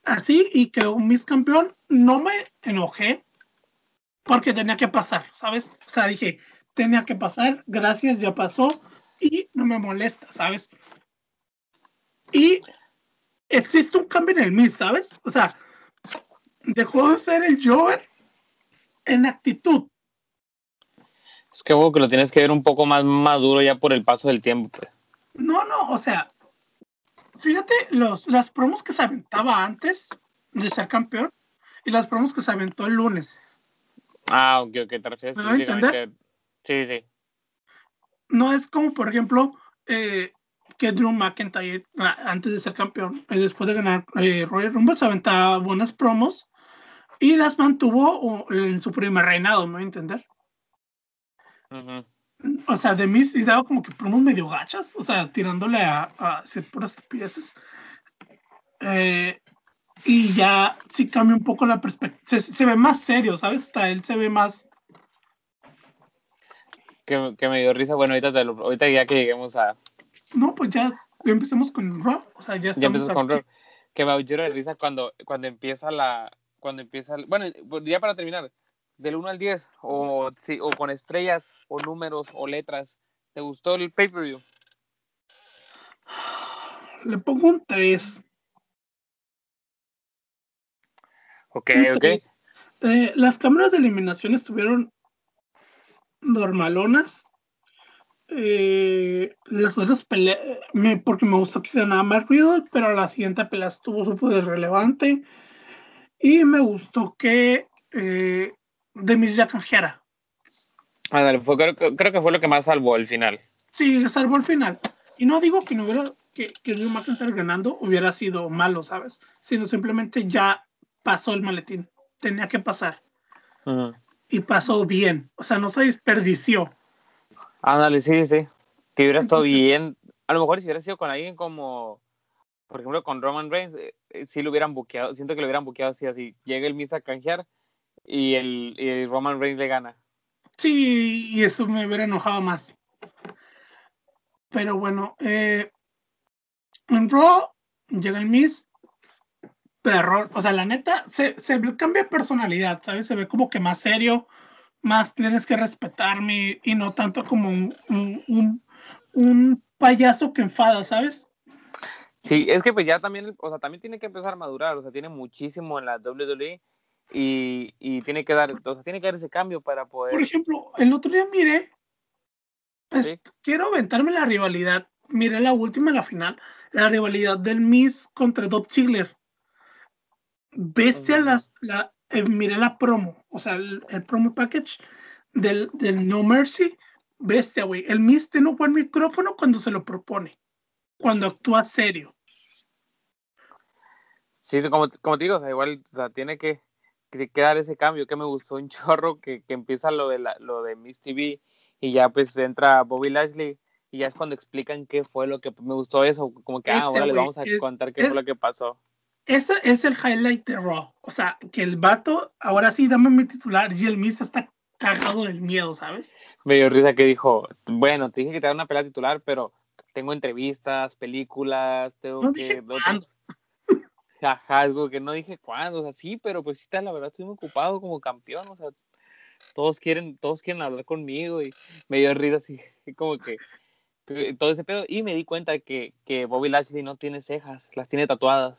así y que un Miss Campeón no me enojé porque tenía que pasar, ¿sabes? O sea, dije, tenía que pasar, gracias, ya pasó y no me molesta, ¿sabes? Y existe un cambio en el Miss, ¿sabes? O sea, dejó de ser el Jover en actitud. Es que que lo tienes que ver un poco más maduro ya por el paso del tiempo. Pues. No, no, o sea, fíjate los, las promos que se aventaba antes de ser campeón y las promos que se aventó el lunes. Ah, ok, ok, te refieres ¿Me entender? Sí, sí. No es como, por ejemplo, eh, que Drew McIntyre, ah, antes de ser campeón, y después de ganar eh, Royal Rumble, se aventaba buenas promos y las mantuvo en su primer reinado, ¿me voy a entender? O sea, de mí sí daba como que promos medio gachas, o sea, tirándole a, a hacer puras estupideces. Eh, y ya sí cambia un poco la perspectiva. Se, ve más serio, ¿sabes? Hasta él se ve más. Que, que me dio risa. Bueno, ahorita, te ahorita ya que lleguemos a. No, pues ya, empecemos con Raw. O sea, ya estamos. Ya con Raw. Que me dio risa cuando, cuando empieza la. Cuando empieza. Bueno, ya para terminar. Del 1 al 10, o, sí, o con estrellas, o números, o letras. ¿Te gustó el pay-per-view? Le pongo un 3. Ok, ok. Eh, las cámaras de eliminación estuvieron normalonas. Eh, las otras peleas, porque me gustó que ganaba Mark Riddle, pero la siguiente pelea estuvo súper relevante. Y me gustó que eh, Demis ya canjeara. fue, creo, que fue lo que más salvó al final. Sí, salvó al final. Y no digo que no hubiera, que, que Drew McIntyre ganando hubiera sido malo, ¿sabes? Sino simplemente ya pasó el maletín. Tenía que pasar. Y pasó bien. O sea, no se desperdició. Ándale, sí, sí. Que hubiera estado bien. A lo mejor si hubiera sido con alguien como, por ejemplo, con Roman Reigns, eh, eh, sí lo hubieran buqueado. Siento que lo hubieran buqueado así, así. Llega el Misa a canjear y el, y Roman Reigns le gana. Sí, y eso me hubiera enojado más. Pero bueno, eh, en Raw llega el Miss, perro, o sea, la neta, se, se cambia personalidad, ¿sabes? Se ve como que más serio, más tienes que respetarme y no tanto como un, un, un, payaso que enfada, ¿sabes? Sí, es que pues ya también, o sea, también tiene que empezar a madurar, o sea, tiene muchísimo en la WWE y, y tiene que dar, o sea, tiene que dar ese cambio para poder. Por ejemplo, el otro día miré, quiero aventarme la rivalidad, miré la última, la final, la rivalidad del Miss contra Dob Ziggler. Bestia las, la, eh, miré la promo, o sea, el, promo package del, del, No Mercy, bestia, güey. El Miss tiene un buen micrófono cuando se lo propone, cuando actúa serio. Sí, como, como te digo, o sea, igual, o sea, tiene que, que, dar ese cambio, que me gustó un (laughs) chorro, que, que empieza lo de, la, lo de Miss TV y ya pues entra Bobby Lashley y ya es cuando explican qué fue lo que me gustó eso, como que, ah, ahora les vamos a contar qué fue lo que pasó. Ese es el highlight de Raw. O sea, que el vato, ahora sí, dame mi titular. Y el Miz está cagado del miedo, ¿sabes? Me dio risa que dijo, bueno, te dije que te da una pelea titular, pero tengo entrevistas, películas, tengo no que... Dije Ajá, algo que no dije cuándo, o sea, sí, pero pues sí, la verdad estoy muy ocupado como campeón, o sea, todos quieren, todos quieren hablar conmigo y me dio risa así, (laughs) como que, todo ese pedo. Y me di cuenta que, que Bobby Lashley no tiene cejas, las tiene tatuadas.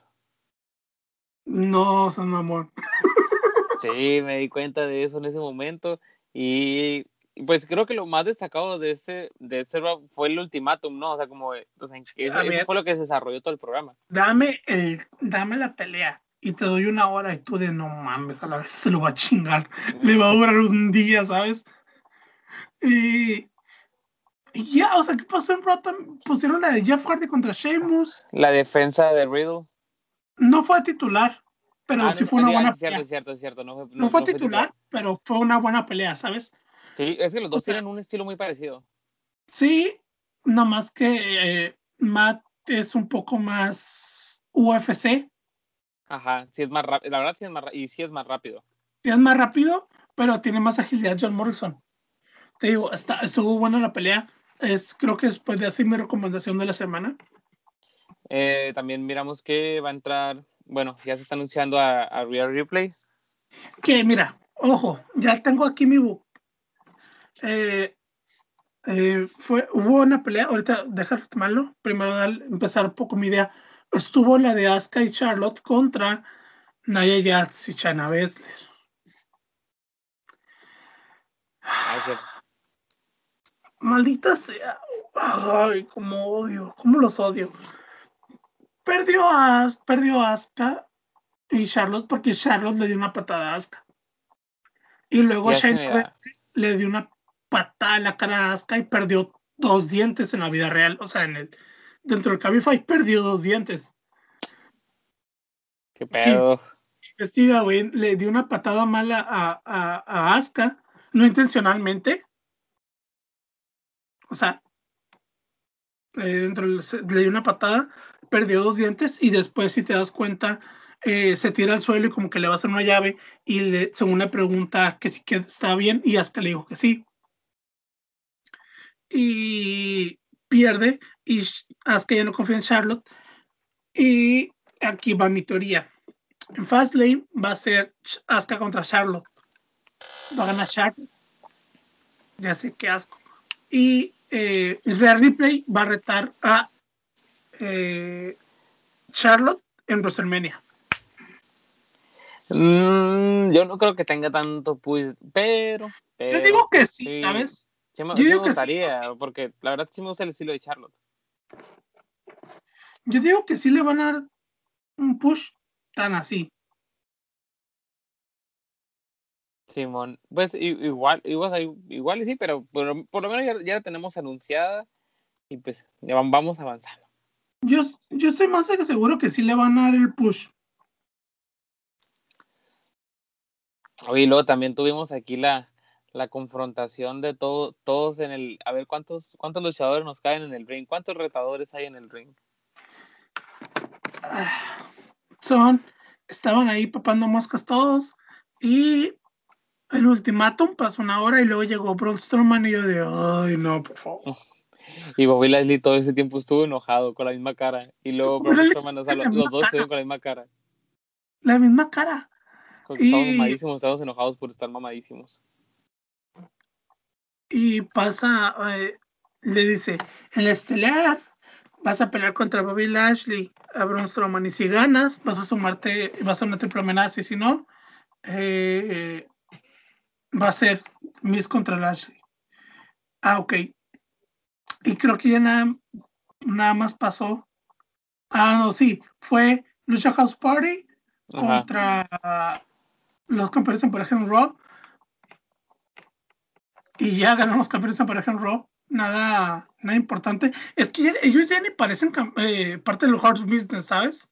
No, son amor. (laughs) Sí, me di cuenta de eso en ese momento. Y pues creo que lo más destacado de ese, de ese fue el ultimátum, ¿no? O sea, como, o sea, eso, fue lo que se desarrolló todo el programa. Dame, el, dame la pelea y te doy una hora y tú de no mames, a la vez se lo va a chingar. Le va a durar un día, ¿sabes? Y, ya, o sea, ¿qué pasó en? Pusieron la de Jeff Hardy contra Sheamus. La defensa de Riddle. No fue titular, pero ah, sí fue una buena pelea. Cierto, cierto, No, fue, no, fue titular, pero fue una buena pelea, ¿sabes? Sí, es que los dos tienen un estilo muy parecido. Sí, nada más que eh, Matt es un poco más UFC. Ajá, sí es más rápido, la verdad sí es más y sí es más rápido. Sí es más rápido, pero tiene más agilidad John Morrison. Te digo, está, estuvo buena la pelea. Es, creo que después de así mi recomendación de la semana. Eh, también miramos que va a entrar, bueno, ya se está anunciando a, Real Replay. Que mira, ojo, ya tengo aquí mi book. Eh, eh, fue, hubo una pelea, ahorita deja tomarlo, primero dar, empezar un poco mi idea. Estuvo la de Asuka y Charlotte contra Naya Jats y Chana Bessler. Ah, Maldita sea. Ay, como odio, cómo los odio perdió a perdió Asuka y Charlotte porque Charlotte le dio una patada a Asuka. Y luego Shane le dio una patada en la cara a Asuka y perdió dos dientes en la vida real. O sea, en el dentro del Cabify perdió dos dientes. Qué pedo. güey, le dio una patada mala a, a, a Asuka, no intencionalmente. O sea, eh, dentro le dio una patada perdió dos dientes y después, si te das cuenta, eh, se tira al suelo y como que le va a hacer una llave y le, según le pregunta que si que está bien y hasta le dijo que sí. Y pierde y Asuka ya no confía en Charlotte. Y aquí va mi teoría. En Fastlane va a ser Asuka contra Charlotte. Va a ganar Charlotte. Ya sé qué asco. Y eh, Real Replay va a retar a eh, Charlotte en WrestleMania? Mm, yo no creo que tenga tanto pues, pero, Yo digo que sí, ¿sabes? Yo digo gustaría, que porque la verdad sí me gusta el estilo de Charlotte. Yo digo que sí le van a dar un push tan así. Simón, pues igual, igual, igual sí, pero por, por lo menos ya, la tenemos anunciada y pues ya vamos avanzando. Yo, yo estoy más que seguro que sí le van a dar el push. Oye, luego también tuvimos aquí la, la confrontación de todo, todos en el, a ver cuántos, cuántos luchadores nos caen en el ring, cuántos retadores hay en el ring. Son, estaban ahí papando moscas todos y el ultimátum pasó una hora y luego llegó Braun Strowman y yo de, ay no, por favor. (laughs) Y Bobby Leslie todo ese tiempo estuvo enojado con la misma cara y luego Braun Strowman, o sea, los, dos estuvieron con la misma cara. La misma cara. Porque y... Estamos mamadísimos, estamos enojados por estar mamadísimos. Y pasa, eh, le dice, en la estelar vas a pelear contra Bobby Lashley, a Braun Strowman, y si ganas, vas a sumarte, vas a una triple amenaza, y si no, eh, va a ser Miss contra Lashley. Ah, ok. Y creo que ya nada, nada más pasó. Ah, no, sí, fue Lucha House Party contra los campeones por ejemplo Raw. Y ya ganamos los campeones por ejemplo Raw nada, nada importante. Es que ellos ya ni parecen eh, parte de los Hard Business, ¿sabes?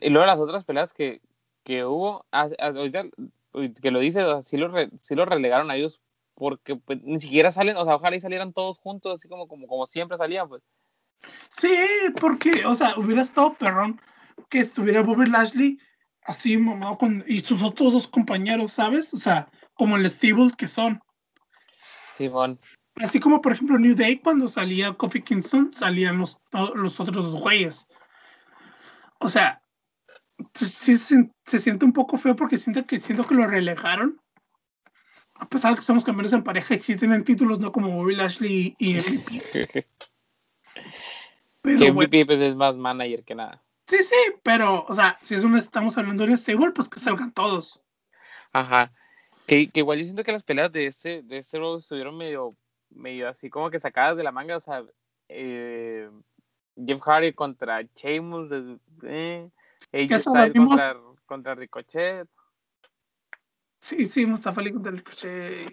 y luego las otras peleas que, que hubo, ah, ah, que lo dice, sí lo, lo relegaron a ellos porque pues, ni siquiera salen, o sea, ojalá y salieran todos juntos, así como, como, como siempre salían, pues. Sí, porque, o sea, hubiera estado perrón que estuviera Bobby Lashley así mamado con y sus otros dos compañeros, ¿sabes? O sea, como el Stable que son. Simón. Así como, por ejemplo, New Day, cuando salía Kofi Kingston, salían los, los otros dos güeyes. O sea, sí se, siente un poco feo porque siento que, siento que lo relegaron. A pesar de que somos campeones en pareja y sí tienen títulos, no como Bobby Lashley y MVP. (laughs) pero, que MVP pues, es más manager que nada. Sí, sí, pero, o sea, si es un, estamos hablando de un stable, pues que salgan todos. Ajá. Que, que, igual yo siento que las peleas de este, de este estuvieron medio, medio así como que sacadas de la manga, o sea, eh, Jeff Hardy contra Sheamus, eh, AJ Styles contra, contra Ricochet. Sí, sí, Mustafa Ali contra Ricochet.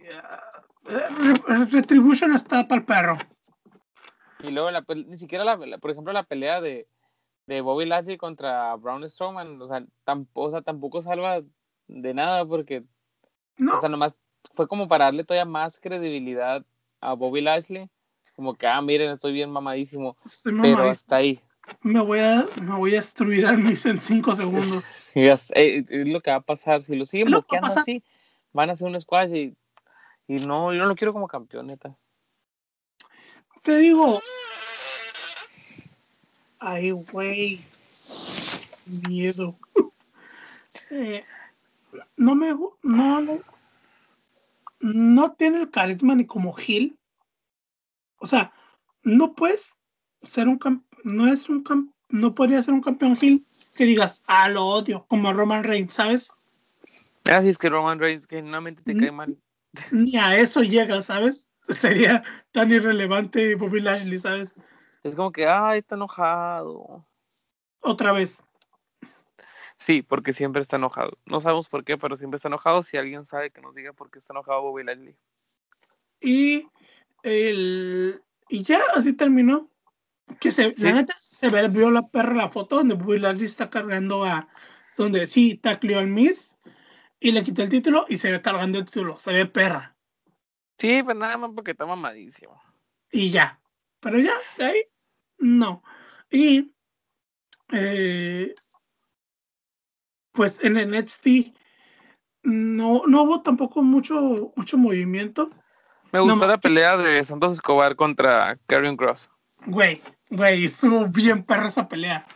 Uh, Retribution está para el perro. Y luego, la, ni siquiera, la, por ejemplo, la pelea de, de Bobby Lashley contra Braun Strowman, o sea, tampoco, o sea, tampoco salva de nada porque no. O sea, nomás fue como para darle todavía más credibilidad a Bobby Lashley. Como que, ah, miren, estoy bien mamadísimo. pero hasta ahí. Me voy a, me voy a destruir al Miss en cinco segundos. (laughs) es, lo que va a pasar. Si lo siguen bloqueando así, van a hacer un squash y, y no, yo no lo quiero como campeón, neta. Te digo. Ay, güey. Miedo. (laughs) eh, no me no, no, tiene el carisma ni como Gil. O sea, no puedes ser un no es un no podría ser un campeón Gil que digas, ah, lo odio, como Roman Reigns, ¿sabes? Así ah, es que Roman Reigns que normalmente te cae mal. Ni a eso llega, ¿sabes? (laughs) Sería tan irrelevante Bobby Lashley, ¿sabes? Es como que, ah, está enojado. Otra vez. Sí, porque siempre está enojado. No sabemos por qué, pero siempre está enojado. Si alguien sabe que nos diga por qué está enojado Bobby Lashley. Y el y ya así terminó. Que se, la neta se ve, vio la perra la foto donde Bobby Lashley está cargando a donde sí tacleó al Miss y le quitó el título y se ve cargando el título. Se ve perra. Sí, pues nada más porque está mamadísimo. Y ya. Pero ya, de ahí, no. Y eh, pues en el NXT no, no hubo tampoco mucho, mucho movimiento. Me gustó la pelea de Santos Escobar contra Karrion Cross. Güey, güey, estuvo bien perra esa pelea.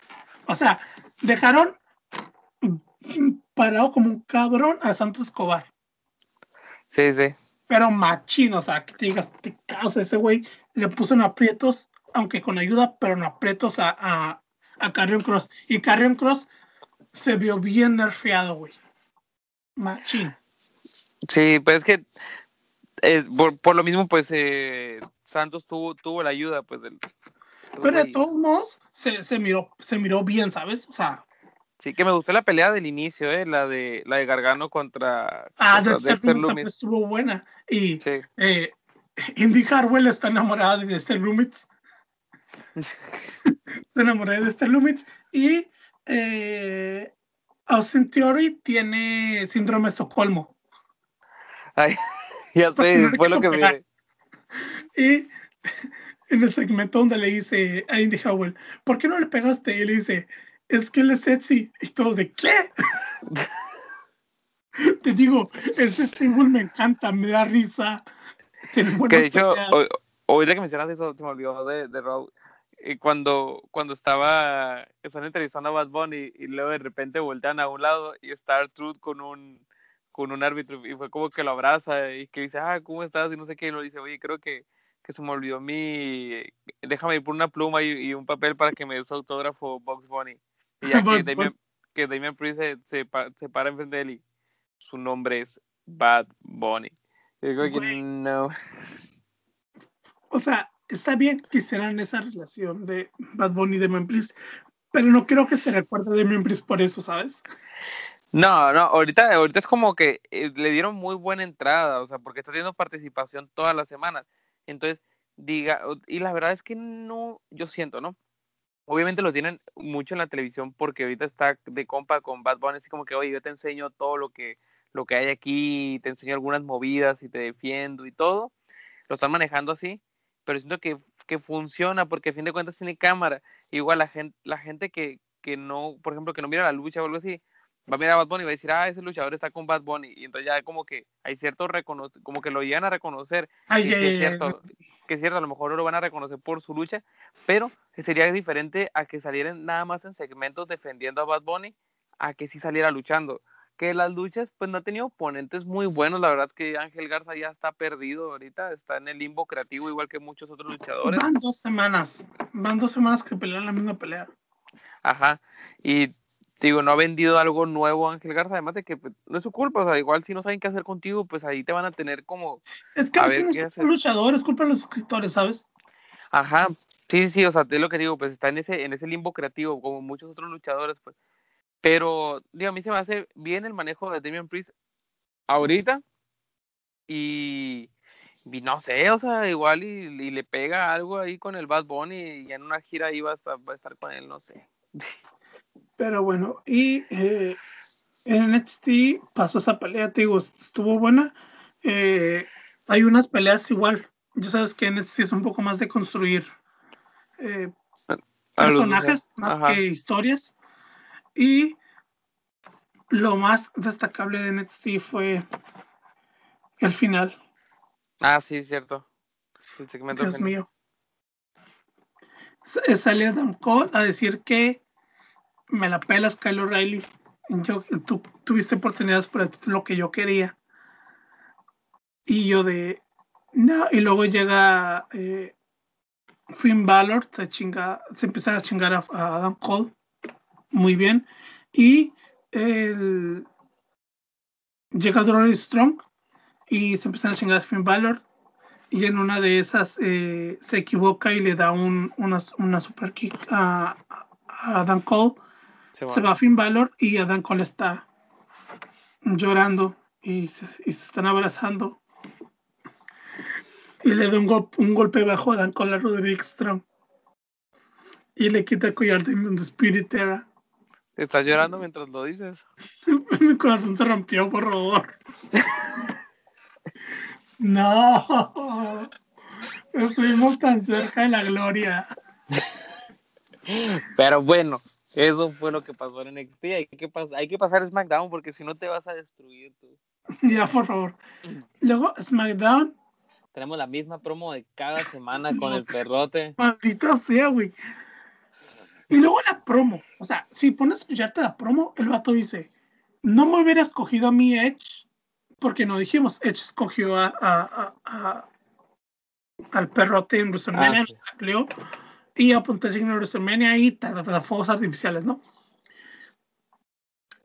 O sea, dejaron parado como un cabrón a Santos Escobar. Sí, sí. Pero machín, o sea, que te digas, te causa ese güey, le puso en aprietos, aunque con ayuda, pero en aprietos a, a, a Carrion Cross. Y Carrion Cross se vio bien nerfeado, güey. Machín. Sí, pues es que eh, por, lo mismo, pues eh, Santos tuvo, tuvo la ayuda, pues del. Pero de todos modos, se, se, miró, se miró bien, ¿sabes? O sea. Sí, que me gustó la pelea del inicio, ¿eh? la de la de Gargano contra, Ah, contra Dexter Dexter Lumis Lumis. estuvo buena. Y Sí. eh, Indy Harwell está enamorada de Dexter Lumitz. (laughs) Se enamoró de Dexter Lumitz. Y eh, Austin Theory tiene síndrome de Estocolmo. Ay, (laughs) ya sé, le fue lo que vi. Y en el segmento donde le dice a Indy Howell, ¿por qué no le pegaste? Y él dice, es que él es sexy. Y todos de, ¿qué? (laughs) Te digo, ese stable me encanta, me da risa. Tiene Que de hecho, peleas. hoy, ahorita que mencionas eso, se me olvidó de, de Raw. Eh, Cuando, cuando estaba, están entrevistando a Bad Bunny y luego de repente voltean a un lado y está Truth con un, con un árbitro y fue como que lo abraza y que dice, ah, ¿cómo estás? Y no sé qué, y lo dice, oye, creo que, que se me olvidó mi, déjame ir por una pluma y, y un papel para que me dé su autógrafo Box Bunny. Y ya (laughs) que Damian, que Damian Priest se, se, se para enfrente de él y su nombre es Bad Bunny. Y digo que no. O sea, está bien que hicieran esa relación de Bad Bunny y de Memphis, pero no creo que se recuerde de Memphis por eso, ¿sabes? No, no, ahorita, ahorita es como que eh, le dieron muy buena entrada, o sea, porque está teniendo participación todas las semanas. Entonces, diga, y la verdad es que no, yo siento, ¿no? Obviamente lo tienen mucho en la televisión porque ahorita está de compa con Bad Bunny, así como que, oye, yo te enseño todo lo que, lo que hay aquí, te enseño algunas movidas y te defiendo y todo. Lo están manejando así, pero siento que, que funciona porque a fin de cuentas tiene cámara. Igual la gente, la gente que, que no, por ejemplo, que no mira la lucha o algo así, va a mirar a Bad Bunny y va a decir, ah, ese luchador está con Bad Bunny. Y entonces ya como que hay cierto recono como que lo llegan a reconocer. Ay, que, que es cierto, que es cierto, a lo mejor no lo van a reconocer por su lucha, pero sería diferente a que salieran nada más en segmentos defendiendo a Bad Bunny, a que sí saliera luchando. Que las luchas, pues no ha tenido oponentes muy buenos, la verdad es que Ángel Garza ya está perdido ahorita, está en el limbo creativo igual que muchos otros luchadores. Van dos semanas, van dos semanas que pelean la misma pelea. Ajá. Y digo, no ha vendido algo nuevo Ángel Garza, además de que pues, no es su culpa, o sea, igual si no saben qué hacer contigo, pues ahí te van a tener como, Es que A no ver, es ¿qué culpa luchador, es culpa de los escritores, ¿sabes? ajá, sí, sí, o sea, es lo que digo, pues está en ese, en ese limbo creativo, como muchos otros luchadores, pues. Pero, digo, a mí se me hace bien el manejo de Damian Priest ahorita. Y, y no sé, o sea, igual y, y le pega algo ahí con el Bad Bunny y en una gira ahí va a estar, va a estar con él, no sé. Pero bueno, y eh, en NXT pasó esa pelea, te digo, estuvo buena. Eh, hay unas peleas igual. Ya sabes que NXT es un poco más de construir eh, personajes más Ajá. que historias. Y lo más destacable de NXT fue el final. Ah, sí, cierto. El segmento Dios final. mío. S- Sale Adam Cole a decir que me la pelas, Kyle O'Reilly. Yo, tú tuviste oportunidades por esto, es lo que yo quería. Y yo de. No, y luego llega eh, Finn Balor, se, chinga, se empieza a chingar a, a Adam Cole. Muy bien. Y el, llega Roderick Strong y se empiezan a chingar a Finn Balor y en una de esas eh, se equivoca y le da un, una, una super kick a, a Adam Cole. Se Se va Finn Balor y Adam Cole está llorando y se, y se están abrazando. Y le da un, gol- un golpe bajo a Adam Cole a Roderick Strong. Y le quita el collar de Spirit Era. Estás llorando mientras lo dices. (laughs) Mi corazón se rompió, por favor. (laughs) No. Estuvimos tan cerca de la gloria. Pero bueno, eso fue lo que pasó en NXT. Hay que, pas- hay que pasar SmackDown porque si no te vas a destruir tú. (laughs) Ya, por favor. (clears throat) Luego, SmackDown. Tenemos la misma promo de cada semana con el perrote. Maldita sea, güey. Y luego la promo. O sea, si pones a escucharte la promo, el vato dice: No me hubiera escogido a mi Edge. Porque no dijimos, Edge escogió a, a- a- a- al perrote en WrestleMania, Ah, sí. lo tacleó, y apuntó el signo de WrestleMania y ta, ta, ta, fuegos artificiales, ¿no?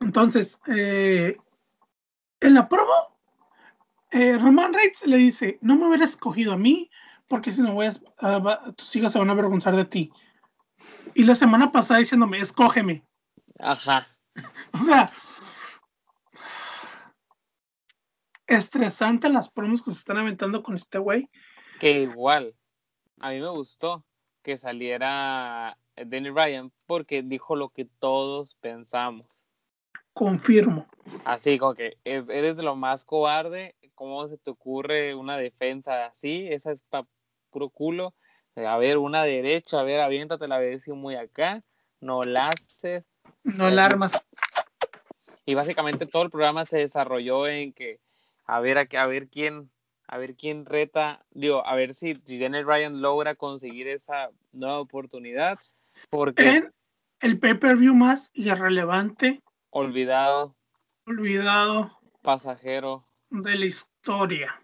Entonces, eh, en la promo, eh, Roman Reigns le dice: No me hubieras escogido a mí, porque si no voy a, tus hijas se van a avergonzar de ti. Y la semana pasada diciéndome: Escógeme. Ajá. (laughs) o sea, estresante las promos que se están aventando con este güey. Que igual, a mí me gustó que saliera Danny Ryan porque dijo lo que todos pensamos. Confirmo. Así como que eres de lo más cobarde, ¿cómo se te ocurre una defensa así? Esa es para puro culo. A ver, una derecha, a ver, aviéntate la vez muy acá, no la haces. No la armas. Y básicamente todo el programa se desarrolló en que a ver a, a ver quién a ver quién reta, digo, a ver si, si Daniel Ryan logra conseguir esa nueva oportunidad. Porque en el pay-per-view más irrelevante, olvidado, olvidado, pasajero de la historia.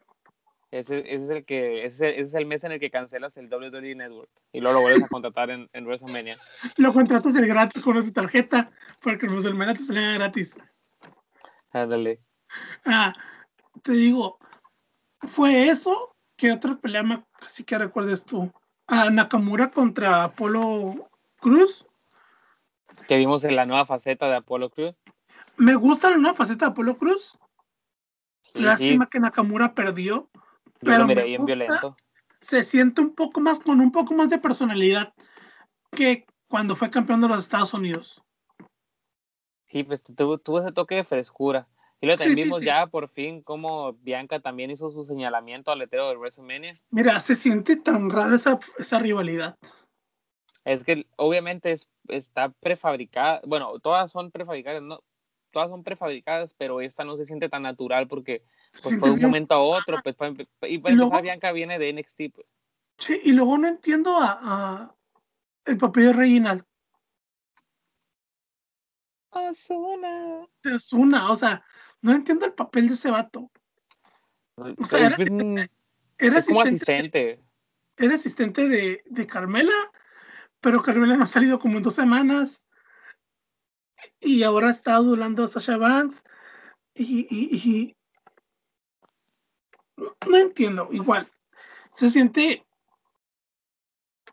Ese, ese es el que ese, ese, es el mes en el que cancelas el WWE Network y luego lo vuelves a contratar en, en WrestleMania. (laughs) Lo contratas el gratis con esa tarjeta porque el WrestleMania te salía gratis. Ándale. Ah, te digo, fue eso. ¿Qué otra pelea me, sí que recuerdes tú? A Nakamura contra Apolo Cruz. Que vimos en la nueva faceta de Apolo Cruz. Me gusta la nueva faceta de Apolo Cruz. Sí, Lástima sí. que Nakamura perdió. Yo pero lo miré bien violento. Se siente un poco más, con un poco más de personalidad que cuando fue campeón de los Estados Unidos. Sí, pues tuvo, tuvo ese toque de frescura. Y también sí, vimos sí, ya por fin cómo Bianca también hizo su señalamiento al letrero de WrestleMania. Mira, se siente tan rara esa, esa rivalidad. Es que obviamente es, está prefabricada, bueno, todas son prefabricadas, no, todas son prefabricadas, pero esta no se siente tan natural porque pues, fue de un momento a otro, pues, para, y para empezar Bianca viene de NXT, pues. Sí, y luego no entiendo a, a el papel de Reginald. Asuna. De Asuna, o sea, no entiendo el papel de ese vato. O sea, era, asistente, era es como asistente, asistente. Era asistente de, de, Carmela, pero Carmela no ha salido como en dos semanas. Y ahora está adulando a Sasha Banks. Y, y, y, no entiendo, igual. Se siente.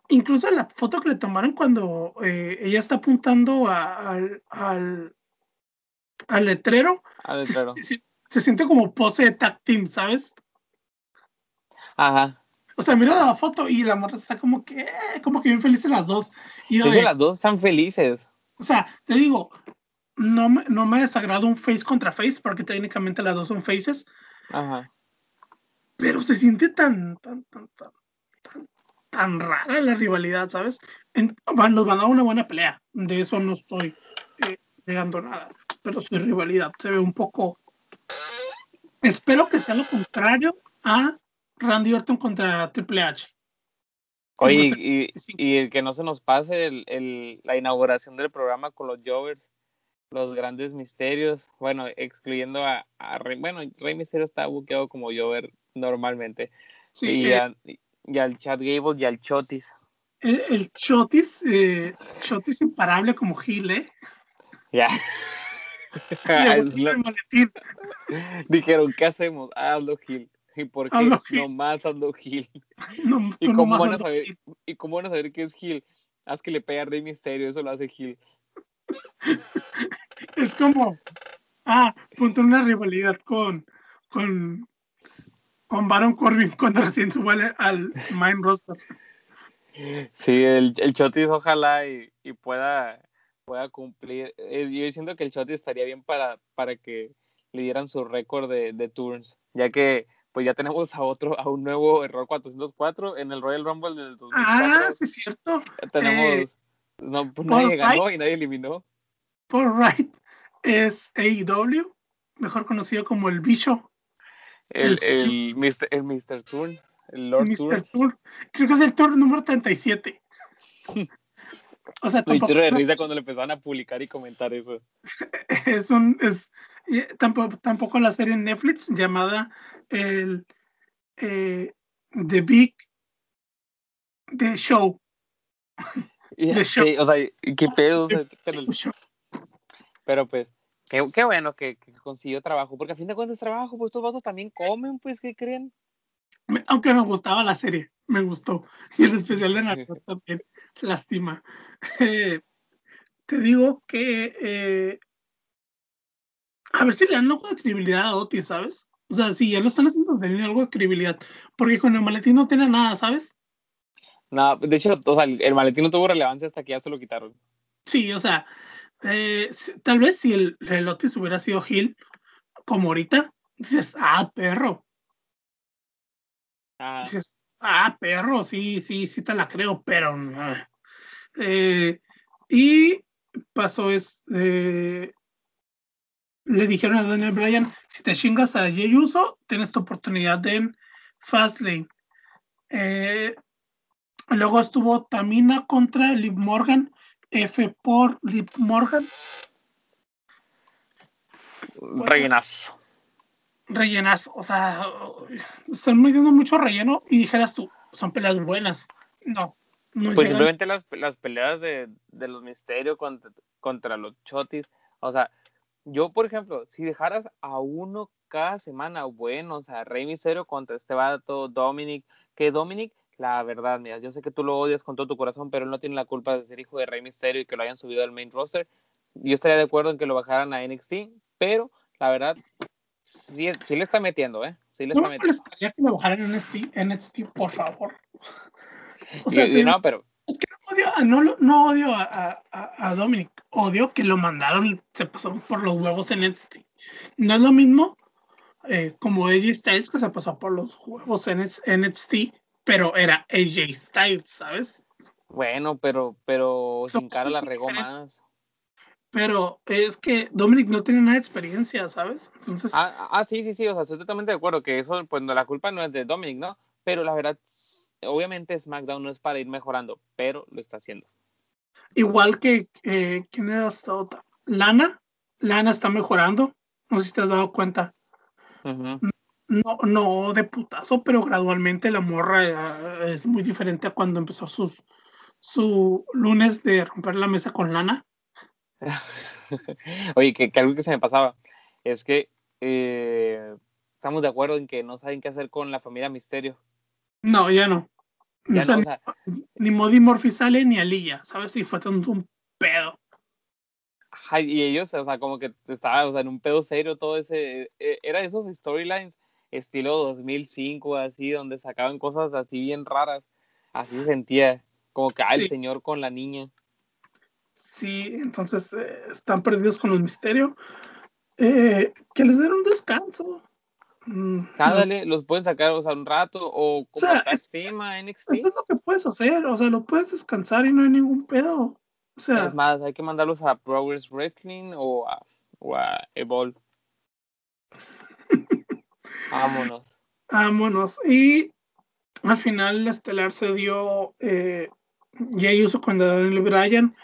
Incluso la foto que le tomaron cuando eh, ella está apuntando a, al, al, al letrero, Al letrero. Se, se, se, siente como pose de tag team, ¿sabes? Ajá. O sea, mira la foto y la morra está como que, como que bien felices las dos. Y de las dos están felices. O sea, te digo, no me, no me desagrada un face contra face, porque técnicamente las dos son faces. Ajá. Pero se siente tan, tan, tan, tan, tan, tan rara la rivalidad, ¿sabes? En, nos van a dar una buena pelea. De eso no estoy eh, negando nada pero su rivalidad se ve un poco. Espero que sea lo contrario a Randy Orton contra Triple H. Oye, y, y, el que no se nos pase el, el, la inauguración del programa con los Jovers, los grandes misterios, bueno, excluyendo a, a Rey, bueno, Rey Misterio está buqueado como Jover normalmente, sí, y, eh, a, y, al Chad Gable y al Chotis. El, el Chotis, eh, Chotis imparable como Gil, ¿eh? Ya. (laughs) (laughs) Dijeron, ¿qué hacemos? Hazlo Gil. ¿Y por qué? Hazlo No más hazlo Gil. (laughs) No, ¿Y, cómo nomás van a saber. ¿Y cómo van a saber qué es Gil? Haz que le pegue a Rey Misterio, eso lo hace Gil. (laughs) Es como, ah, punto una rivalidad con, con, con Baron Corbin (laughs) cuando recién sube al, Mind Roster. Sí, el, el Chotis ojalá y, y pueda, pueda cumplir. Eh, yo siento que el Chotis estaría bien para, para que le dieran su récord de, de turns, ya que pues ya tenemos a otro, a un nuevo error 404 en el Royal Rumble del 2004. Ah, sí, es cierto. Tenemos, Eh, no, pues Paul nadie ganó y nadie eliminó. Paul Wright es AEW, mejor conocido como el bicho, El, El- el, Mr. el Mr. Turn, el Lord Mr. Tour. Creo que es el tour número 37. O sea, (laughs) Me tampoco chorro de risa cuando le empezaban a publicar y comentar eso. (laughs) es un es tampoco, tampoco la serie en Netflix llamada el eh, The Big The Show. (laughs) Y así, o sea, qué pedo. o sea, (laughs) pero, pues, qué, qué bueno que, que consiguió trabajo, porque a fin de cuentas trabajo, pues estos vasos también comen, pues, ¿qué creen? Aunque me gustaba la serie, me gustó. Y el especial de (laughs) Naruto también, lástima. Eh, te digo que eh, A ver si le dan algo de credibilidad a Otis, ¿sabes? O sea, si ya lo están haciendo, tener algo de credibilidad. Porque con el maletín no tiene nada, ¿sabes? No, de hecho, o sea, el maletín no tuvo relevancia hasta que ya se lo quitaron. Sí, o sea, eh, tal vez si el, el Otis hubiera sido Hill, como ahorita, dices, ah, perro. Ah, Dices, ah, perro, sí, sí, sí te la creo, pero. no. Eh, y pasó es. eh, le dijeron a Daniel Bryan: si te chingas a Jey Uso, tienes tu oportunidad en Fastlane. Eh, luego estuvo Tamina contra Liv Morgan. F por Liv Morgan. rellenazo. rellenas, o sea, están metiendo mucho relleno y dijeras tú, son peleas buenas. No, no Pues llegan. simplemente las, las peleas de, de los misterios contra, contra los chotis. O sea, yo, por ejemplo, si dejaras a uno cada semana, bueno, o sea, Rey Misterio contra este vato, Dominic, que Dominic, la verdad, mira, yo sé que tú lo odias con todo tu corazón, pero él no tiene la culpa de ser hijo de Rey Misterio y que lo hayan subido al main roster. Yo estaría de acuerdo en que lo bajaran a NXT, pero la verdad, sí, sí le está metiendo, ¿eh? Sí le No está me metiendo. molestaría que lo bajaran en NXT, NXT, por favor. O Y- sea, y te digo, no, pero es que no odio, a- no, no odio a, a, a- Dominic, odio que lo mandaron y se pasaron por los huevos en NXT. No es lo mismo eh, como AJ Styles que se pasó por los huevos en NXT, pero era AJ Styles, ¿sabes? bueno, pero, pero sin cara la regó más. Pero es que Dominic no tiene nada de experiencia, ¿sabes? Entonces, Ah, ah, sí, sí, sí, o sea, estoy totalmente de acuerdo que eso, pues no, la culpa no es de Dominic, ¿no? Pero la verdad, obviamente SmackDown no es para ir mejorando, pero lo está haciendo. igual que, eh, ¿quién era esta otra? Lana, Lana está mejorando, no sé si te has dado cuenta. Ujú. No, no de putazo, pero gradualmente la morra eh, es muy diferente a cuando empezó sus, su lunes de romper la mesa con Lana. (laughs) Oye, que, que algo que se me pasaba es que eh, estamos de acuerdo en que no saben qué hacer con la familia Misterio. No, ya no. Ya O sea, no, o sea, ni Modi Murphy sale ni Aliyah, ¿sabes? Y fue todo un pedo. ajá, y ellos, o sea, como que estaba, o sea, en un pedo serio todo ese, eh, era de esos storylines estilo 2005, así, donde sacaban cosas así bien raras. Así se sentía, como que, ah, el Sí. señor con la niña. Sí, entonces eh, están perdidos con los misterios. Eh, que les den un descanso. Mm, no sé. Cándale, los pueden sacar, o sea, un rato, o como sea, tag es- team a NXT. Eso es lo que puedes hacer, o sea, lo puedes descansar y no hay ningún pedo. O sea, Es más, hay que mandarlos a Progress Wrestling o a, o a Evolve. Vámonos. vámonos. Y al final la estelar se dio eh, Jay Uso con Daniel Bryan.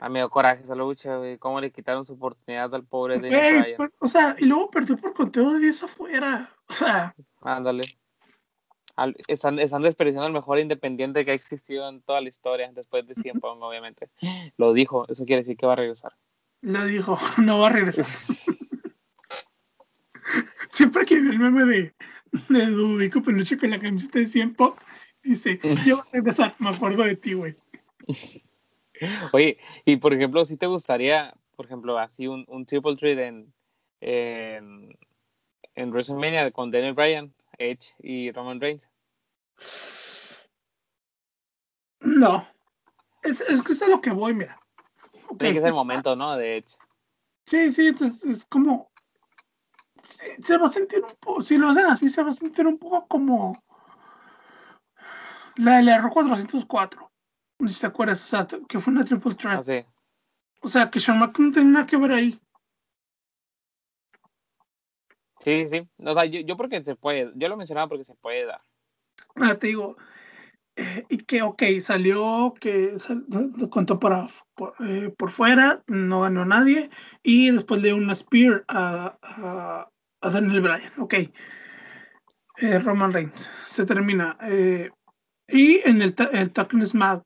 A mí me dio coraje esa lucha, güey. Cómo le quitaron su oportunidad al pobre Daniel Güey, Bryan. per- o sea, y luego perdió por conteo de 10 afuera. O sea, Ándale. Al- están, están desperdiciando el mejor independiente que ha existido en toda la historia, después de 100 Pong, obviamente. (laughs) Lo dijo, eso quiere decir que va a regresar. le dijo, (laughs) no va a regresar. (laughs) Siempre que veo el meme de, de Dubico Peluche con la camiseta de 100 Pop, dice, (laughs) yo voy a regresar, me acuerdo de ti, güey. (laughs) Oye, y por ejemplo, si te gustaría, por ejemplo, así un, un triple threat en, en, en WrestleMania con Daniel Bryan, Edge y Roman Reigns. No. Es, es que es a lo que voy, mira. Ok, Tiene que ser el momento, ¿no? De Edge. Sí, sí, entonces es como. Se va a sentir un poco. Si lo hacen así, se va a sentir un poco como. La del error 404. No sé si te acuerdas, o sea, que fue una triple threat. Así. O sea, que Shawn Michaels no tiene nada que ver ahí. Sí, sí. O sea, yo, yo porque se puede, yo lo mencionaba porque se puede dar. Ah, te digo. eh, y que, ok, salió, que sal- contó para, por, eh, por fuera, no ganó nadie. Y después le dio una spear a, a, a Daniel Bryan. Ok. Eh, Roman Reigns. Se termina. eh, y en el, el Talking Smack,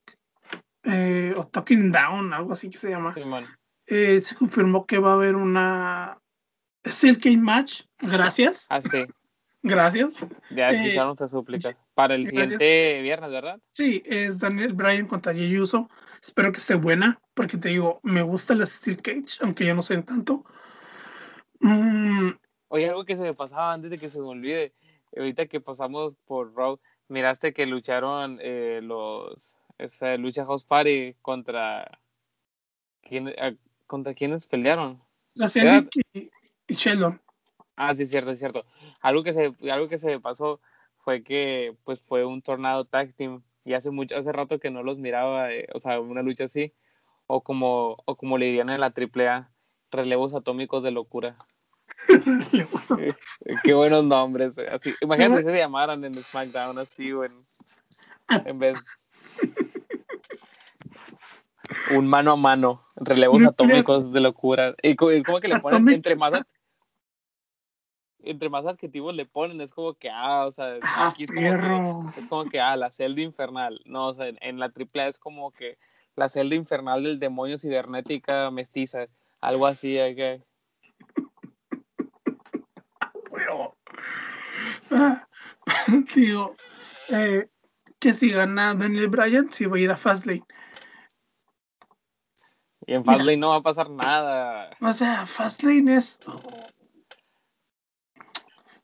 eh, o Talking Down, algo así que se llama, eh, se confirmó que va a haber una Steel Cage Match. Gracias. (laughs) Así. Gracias. Ya escucharon nuestras súplicas. Para el gracias. siguiente viernes, ¿verdad? Sí, es Daniel Bryan contra Jey Uso. Espero que esté buena, porque te digo, me gusta la Steel Cage, aunque yo no sé tanto. Mm, Oye, algo que se me pasaba antes de que se me olvide. Ahorita que pasamos por Raw, miraste que lucharon eh, los. Esa lucha House Party contra. ¿quién, ¿Contra quiénes pelearon? La y, y Sheldon. Ah, sí, es cierto, es cierto. Algo que se, algo que se me pasó fue que pues fue un tornado tag team y hace mucho, hace rato que no los miraba, eh, o sea, una lucha así, o como, o como le dirían en la AAA, relevos atómicos de locura. (laughs) Eh, qué buenos nombres. eh, Así, imagínate si se llamaran en SmackDown así o en, en vez un mano a mano, relevos atómicos de locura. Es como que le ponen entre más entre más adjetivos le ponen, es como que ah, o sea, Ah, aquí es como que es como que, ah, la celda infernal. No, o sea, en, en la AAA es como que la celda infernal del demonio cibernética mestiza. Algo así, hay que... Pero, ah, (laughs) digo, eh, que si gana Daniel Bryan, sí va a ir a Fastlane. Y en Mira. Fastlane no va a pasar nada. O sea, Fastlane es.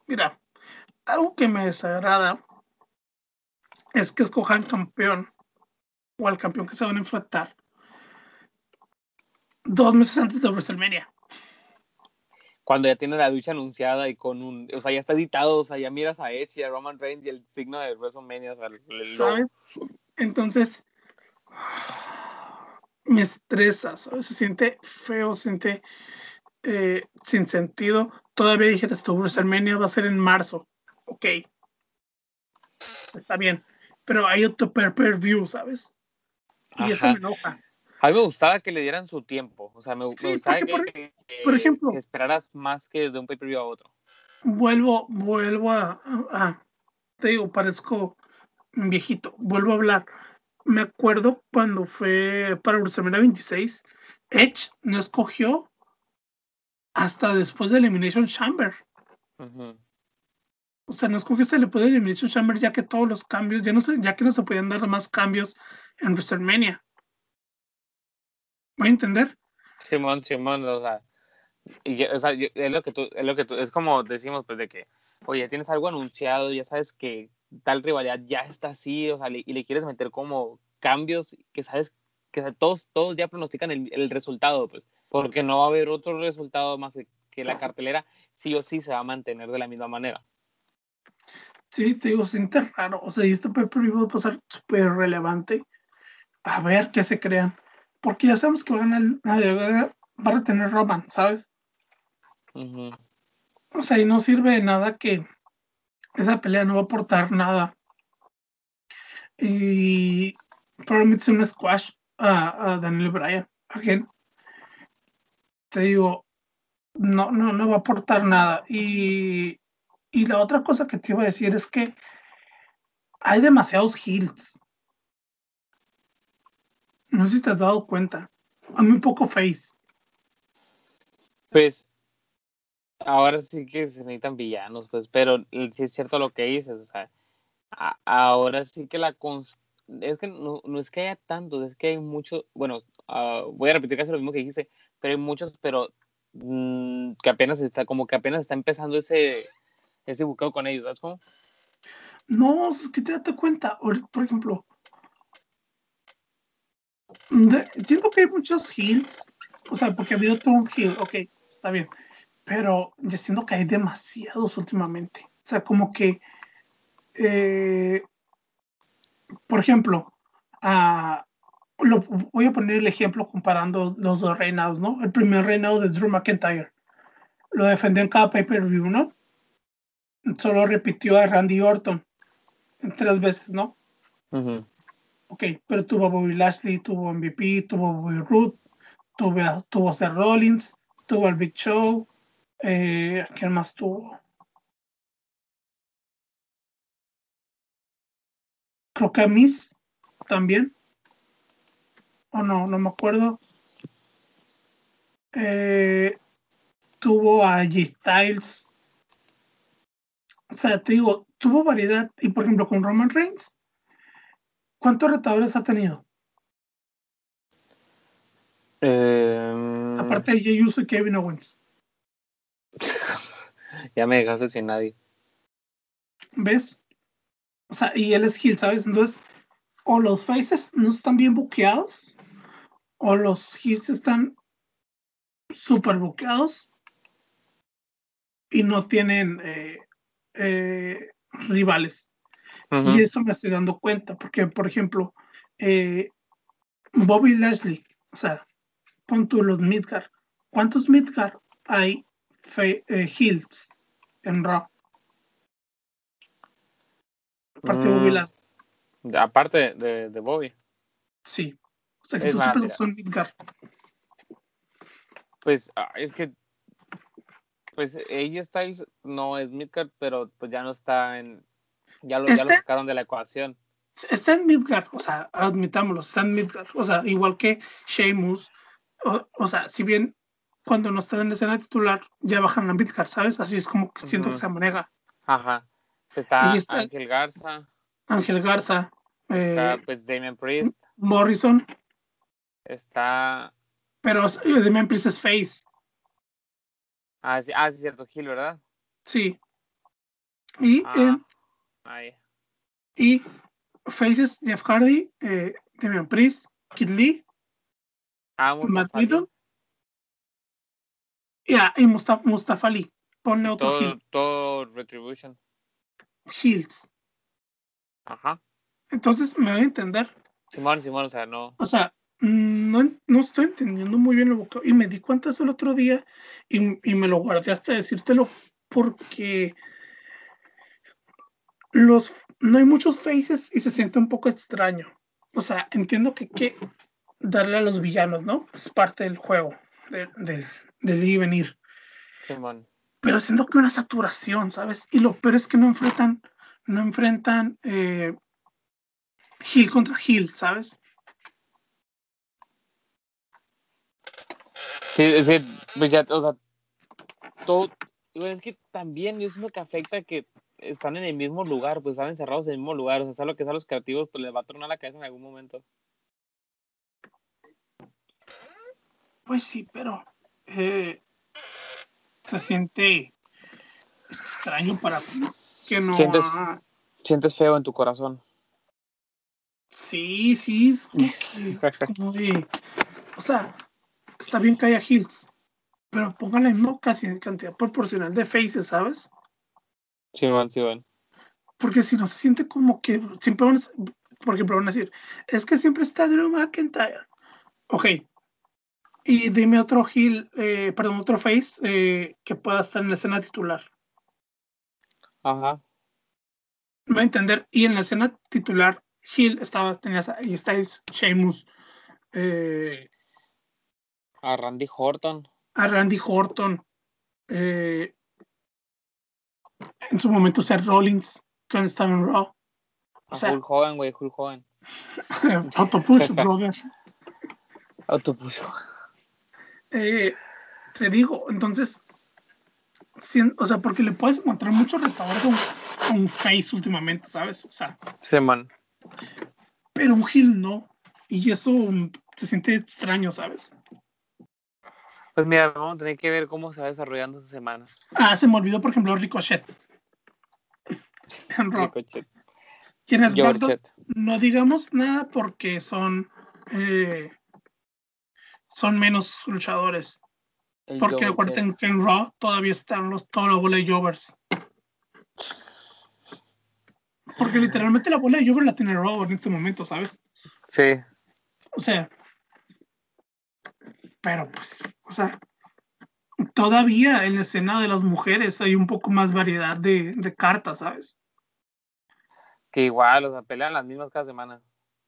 Mira, algo que me desagrada es que escojan campeón o al campeón que se van a enfrentar dos meses antes de WrestleMania. Cuando ya tiene la lucha anunciada y con un... O sea, ya está editado, o sea, ya miras a Edge y a Roman Reigns y el signo de WrestleMania, o sea, el-. ¿Sabes? Entonces, me estresa, ¿sabes? Se siente feo, se siente eh, sin sentido. Todavía dijeras tu WrestleMania va a ser en marzo. Ok. Está bien. Pero hay otro per per view, ¿sabes? Y eso me enoja. A mí me gustaba que le dieran su tiempo. O sea, me, me Sí, gustaba porque, que, por- que- por ejemplo- que esperaras más que de un pay-per-view a otro. Vuelvo, vuelvo a, Te digo, parezco viejito. Vuelvo a hablar. Me acuerdo cuando fue para WrestleMania 26, Edge no escogió hasta después de Elimination Chamber. O sea, no escogió hasta después de Elimination Chamber ya que todos los cambios, ya no se, ya que no se podían dar más cambios en WrestleMania. ¿Voy a entender? Simón, Simón, o sea, y, es lo que es lo que es como decimos, pues, de que, oye, tienes algo anunciado, ya sabes que tal rivalidad ya está así, o sea, y le quieres meter como cambios que sabes que todos, todos ya pronostican el, resultado, pues, porque no va a haber otro resultado más que la cartelera sí o sí se va a mantener de la misma manera. Sí, te digo, siente raro. O sea, y este pay-per-view va a pasar súper relevante. A ver qué se crean. Porque ya sabemos que van a, a- va a retener Roman, ¿sabes? O sea, y no sirve de nada que esa pelea no va a aportar nada. Y probablemente sea un squash a, a Daniel Bryan. Again. Te digo, no, no, no va a aportar nada. Y, y la otra cosa que te iba a decir es que hay demasiados heels. No sé si te has dado cuenta. Hay muy poco face. Pues ahora sí que se necesitan villanos, pues, pero sí es cierto lo que dices, o sea, ahora sí que la es que no, no es que haya tantos, es que hay muchos, bueno, ah, voy a repetir casi lo mismo que dijiste, pero hay muchos, pero mm, que apenas está, como que apenas está empezando ese, ese buqueo con ellos, ¿sabes cómo? No, es que te das cuenta. Por ejemplo, siento que hay muchos heels. O sea, porque ha habido todo un heel. Ok, está bien. Pero yo siento que hay demasiados últimamente. O sea, como que. eh, por ejemplo, lo, voy a poner el ejemplo comparando los dos reinados, ¿no? El primer reinado de Drew McIntyre. Lo defendió en cada pay-per-view, ¿no? Solo repitió a Randy Orton tres veces, ¿no? Ujú. Ok, pero tuvo a Bobby Lashley, tuvo MVP, tuvo Bobby Roode, tuvo a, tuvo a Seth Rollins, tuvo al Big Show, eh, ¿quién más tuvo? Creo que Miss también. O no, no me acuerdo. Eh, tuvo a G Styles. O sea, te digo, tuvo variedad. Y por ejemplo, con Roman Reigns, ¿cuántos retadores ha tenido? Em, Aparte de Jey Uso y Kevin Owens. (laughs) Ya me dejaste sin nadie. ¿Ves? O sea, y él es heel, ¿sabes? Entonces, o los faces no están bien buqueados, o los heels están súper buqueados y no tienen eh, eh, rivales. Y eso me estoy dando cuenta, porque, por ejemplo, eh, Bobby Lashley, o sea, pon tú los Midgard. ¿Cuántos Midgard hay fe- eh, heels en Raw? Aparte de Bobby Mm. Lashley, Aparte de, de Bobby. sí. O sea, que Es tú mira. son Midgard. Pues ah, es que. Pues AJ Styles no es midcard, pero pues ya no está en. Ya lo, ya lo sacaron de la ecuación. Está en Midgard, o sea, admitámoslo, está en Midgard. O sea, igual que Sheamus. O, o sea, si bien cuando no está en la escena titular, ya bajan a Midgard, ¿sabes? Así es como que siento que se maneja. Ajá. Está. Ángel Garza, Ángel Garza, eh, está pues Damian Priest, Morrison, está. pero eh, Damian Priest es face, Ah, sí, ah, sí, cierto, Gil, ¿verdad? sí. Y, Ah, eh, ahí. y faces, Jeff Hardy, eh, Damian Priest, Kid Lee, Ah, Matt Mustafa Riddle, y, ah, Mustafa, Mustafa Ali. Ponle otro todo, heel, todo Retribution. heels. Ajá. Entonces me voy a entender. Simón, Simón, o sea, no. O sea, no, no estoy entendiendo muy bien el vocabulario. Y me di cuenta eso el otro día y, y me lo guardé hasta decírtelo porque los, no hay muchos faces y se siente un poco extraño. O sea, entiendo que hay que darle a los villanos, ¿no? Es parte del juego, de- de- del ir y venir. Simón. Pero siento que una saturación, ¿sabes? Y lo peor es que no enfrentan, no enfrentan eh, heel contra heel, ¿sabes? Sí, es que, pues ya, o sea, todo, bueno, es que también yo siento que afecta que están en el mismo lugar, pues están encerrados en el mismo lugar, o sea, sea lo que sea los creativos, pues les va a tronar la cabeza en algún momento. Pues sí, pero eh, (laughs) se siente extraño para mí que no. Sientes- ha- Sientes feo en tu corazón. Sí, sí, es como que es como de. O sea, está bien que haya heels, pero pongan la misma cantidad proporcional de faces, ¿sabes? Simón, Simón. Porque si no se siente como que siempre van a, por ejemplo, van a decir, es que siempre está Drew McIntyre. Ok. Y dime otro heel, eh, perdón, otro face eh, que pueda estar en la escena titular. Ajá. Me va a entender. Y en la escena titular, Hill estaba, tenías ahí Styles, Sheamus, eh, A Randy Horton. a Randy Orton, eh, en su momento Seth Rollins, cuando estaba en Raw. O sea, Hulk Hogan, güey, Hulk Hogan. (laughs) Autopush, brother. (laughs) Autopuso. Eh, te digo, entonces, sí, o sea, porque le puedes encontrar muchos retadores a un, face últimamente, ¿sabes? O sea, Simón. pero un heel no. Y eso mm, se siente extraño, ¿sabes? Pues mira, vamos a tener que ver cómo se va desarrollando esta semana. Ah, se me olvidó, por ejemplo, Ricochet. En Raw. Ricochet. No digamos nada porque son eh, son menos luchadores. El Porque Chet. que en Raw todavía están los, toda la bola de Jovers. Porque literalmente la bola de Jovers la tiene Raw en este momento, ¿sabes? Sí. O sea, pero pues, o sea, todavía en la escena de las mujeres hay un poco más variedad de, de cartas, ¿sabes? Que igual, o sea, pelean las mismas cada semana.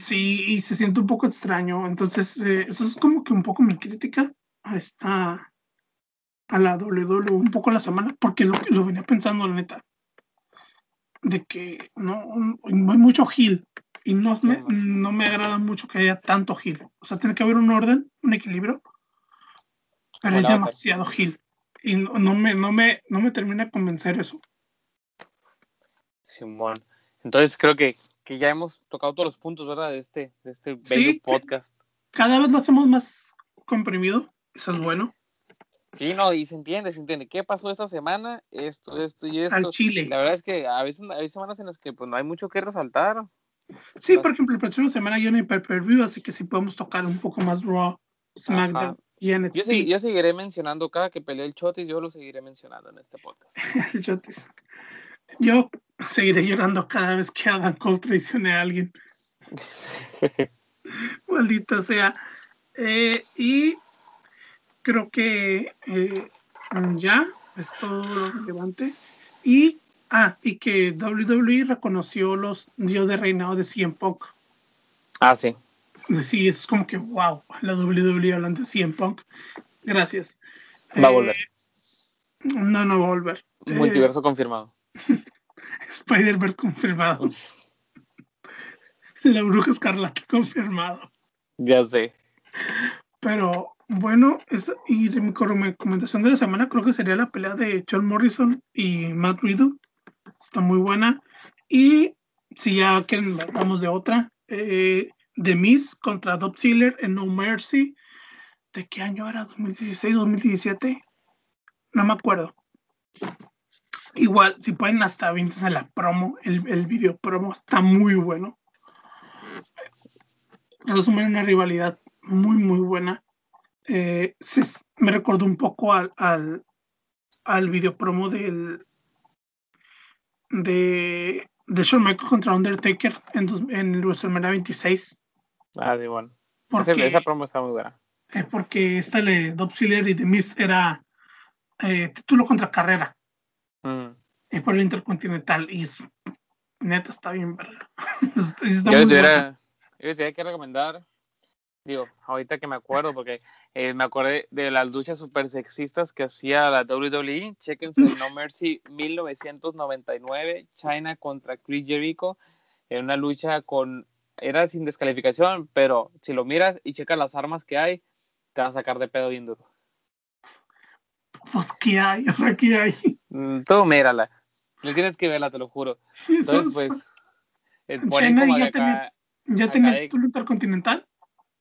Sí, y se siente un poco extraño. Entonces, eh, eso es como que un poco mi crítica a esta, a la WWE, un poco la semana, porque lo, lo venía pensando, la neta, de que no, hay mucho heel y no me, no me agrada mucho que haya tanto heel. O sea, tiene que haber un orden, un equilibrio, pero hay demasiado heel. Y no, no me, no, me, no me termina de convencer eso. Simón. Entonces creo que, que ya hemos tocado todos los puntos, ¿verdad? De este, de este bello Sí. podcast. Cada vez lo hacemos más comprimido, eso es bueno. Sí, no, y se entiende, se entiende. ¿Qué pasó esta semana? Esto, esto y esto. Al Chile. La verdad es que a veces hay semanas en las que pues no hay mucho que resaltar. Sí, por ejemplo, la próxima semana yo no hay pay-per-view, así que sí podemos tocar un poco más Raw, SmackDown y NXT. Yo, sí, yo seguiré mencionando cada que pelee el Chotis, yo lo seguiré mencionando en este podcast. (laughs) el Chotis. Yo seguiré llorando cada vez que Adam Cole traicione a alguien. (laughs) Maldita sea. Eh, y creo que eh, ya es todo lo relevante. Y, ah, y que WWE reconoció los días de reinado de CM Punk. Ah, sí. Sí, es como que, wow, la WWE hablando de CM Punk. Gracias. Va a volver. Eh, no, no va a volver. Multiverso confirmado. (laughs) Spider-Verse confirmado. La bruja escarlata confirmado. Ya sé. Pero bueno, y mi recomendación de la semana creo que sería la pelea de John Morrison y Matt Riddle. Está muy buena. Y si ya que vamos de otra, eh, The Miz contra Dob Ziggler en No Mercy. ¿De qué año era? ¿2016, 2017? No me acuerdo. Igual, si pueden hasta vintas a la promo, el, el video promo está muy bueno. Resumen una rivalidad muy, muy buena. Eh, me recordó un poco al, al, al video promo del de, de Shawn Michaels contra Undertaker en, en el WrestleMania 26. Ah, sí, bueno. Porque, esa promo está muy buena. Eh, porque esta de Dob y The Miz era eh, título contra carrera. Mm. Y por el Intercontinental. Y neta está bien verga. (laughs) yo, tuviera, yo tuviera que recomendar digo, ahorita que me acuerdo, porque eh, me acordé de las luchas super sexistas que hacía la WWE. Chequense No (laughs) Mercy 1999, China contra Chris Jericho, en una lucha con, era sin descalificación, pero si lo miras y checas las armas que hay, te vas a sacar de pedo bien duro. Pues, ¿qué hay? (laughs) O sea, ¿qué hay? Mm, tú mírala. No tienes que verla, te lo juro. Entonces, pues. China ya, tenía, ya tenía el título intercontinental.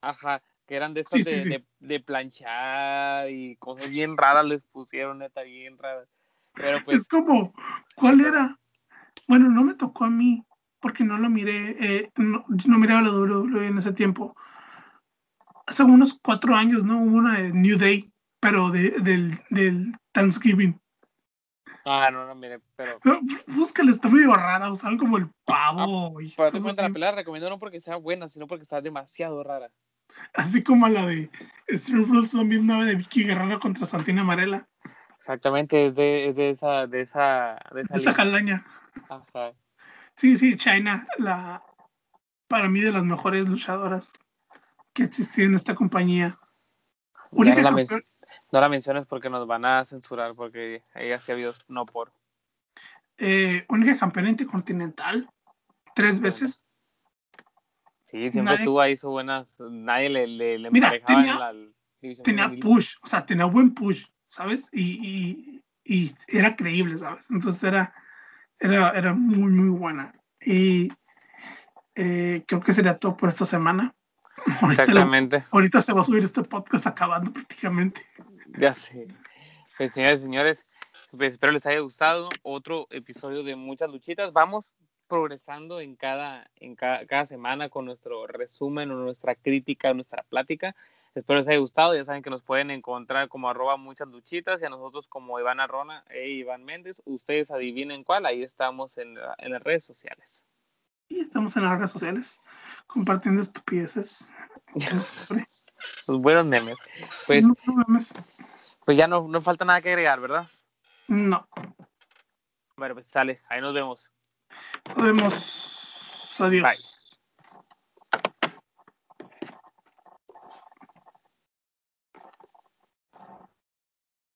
Ajá, que eran de estas de, De, planchar y cosas bien raras les pusieron, neta, bien raras. Pero pues. Es como, ¿cuál era? Bueno, no me tocó a mí, porque no lo miré, eh, no, no miraba la WWE en ese tiempo. Hace unos cuatro años, ¿no? Hubo una de New Day, pero de, del, del Thanksgiving. Ah, no, no, mire, pero. Búscale, está medio rara, usaron como el pavo. Ah, pero te cuenta, la pelea recomiendo no porque sea buena, sino porque está demasiado rara. Así como la de Street Rules 2009 de Vicky Guerrero contra Santina Marella. Exactamente, es de, es de esa, de esa, de esa, calaña. Sí, sí, China, la para mí de las mejores luchadoras que existía en esta compañía. no, la menciones porque nos van a censurar, porque ella sí ha habido no por. Eh, única campeona intercontinental, tres veces. Sí, siempre tuvo ahí su buenas. Nadie le, le, le Mira, tenía, la tenía push, o sea, tenía buen push, ¿sabes? Y, y, y, era creíble, ¿sabes? Entonces era, era, era muy, muy buena. Y eh, creo que sería todo por esta semana. (laughs) Exactamente. Ahorita, se va a subir este podcast acabando prácticamente. Ya sé. Pues señores señores, pues espero les haya gustado otro episodio de Muchas Luchitas. Vamos progresando en cada, en cada, semana con nuestro resumen o nuestra crítica, nuestra plática. Espero les haya gustado. Ya saben que nos pueden encontrar como arroba muchas luchitas y a nosotros como Iván Arrona e Iván Méndez. Ustedes adivinen cuál. Ahí estamos en, en las redes sociales. Y estamos en las redes sociales compartiendo estupideces. (laughs) Los buenos memes. Pues, pues ya no, no falta nada que agregar, ¿verdad? No. Bueno, pues sales. Ahí nos vemos. Nos vemos. Adiós. Bye.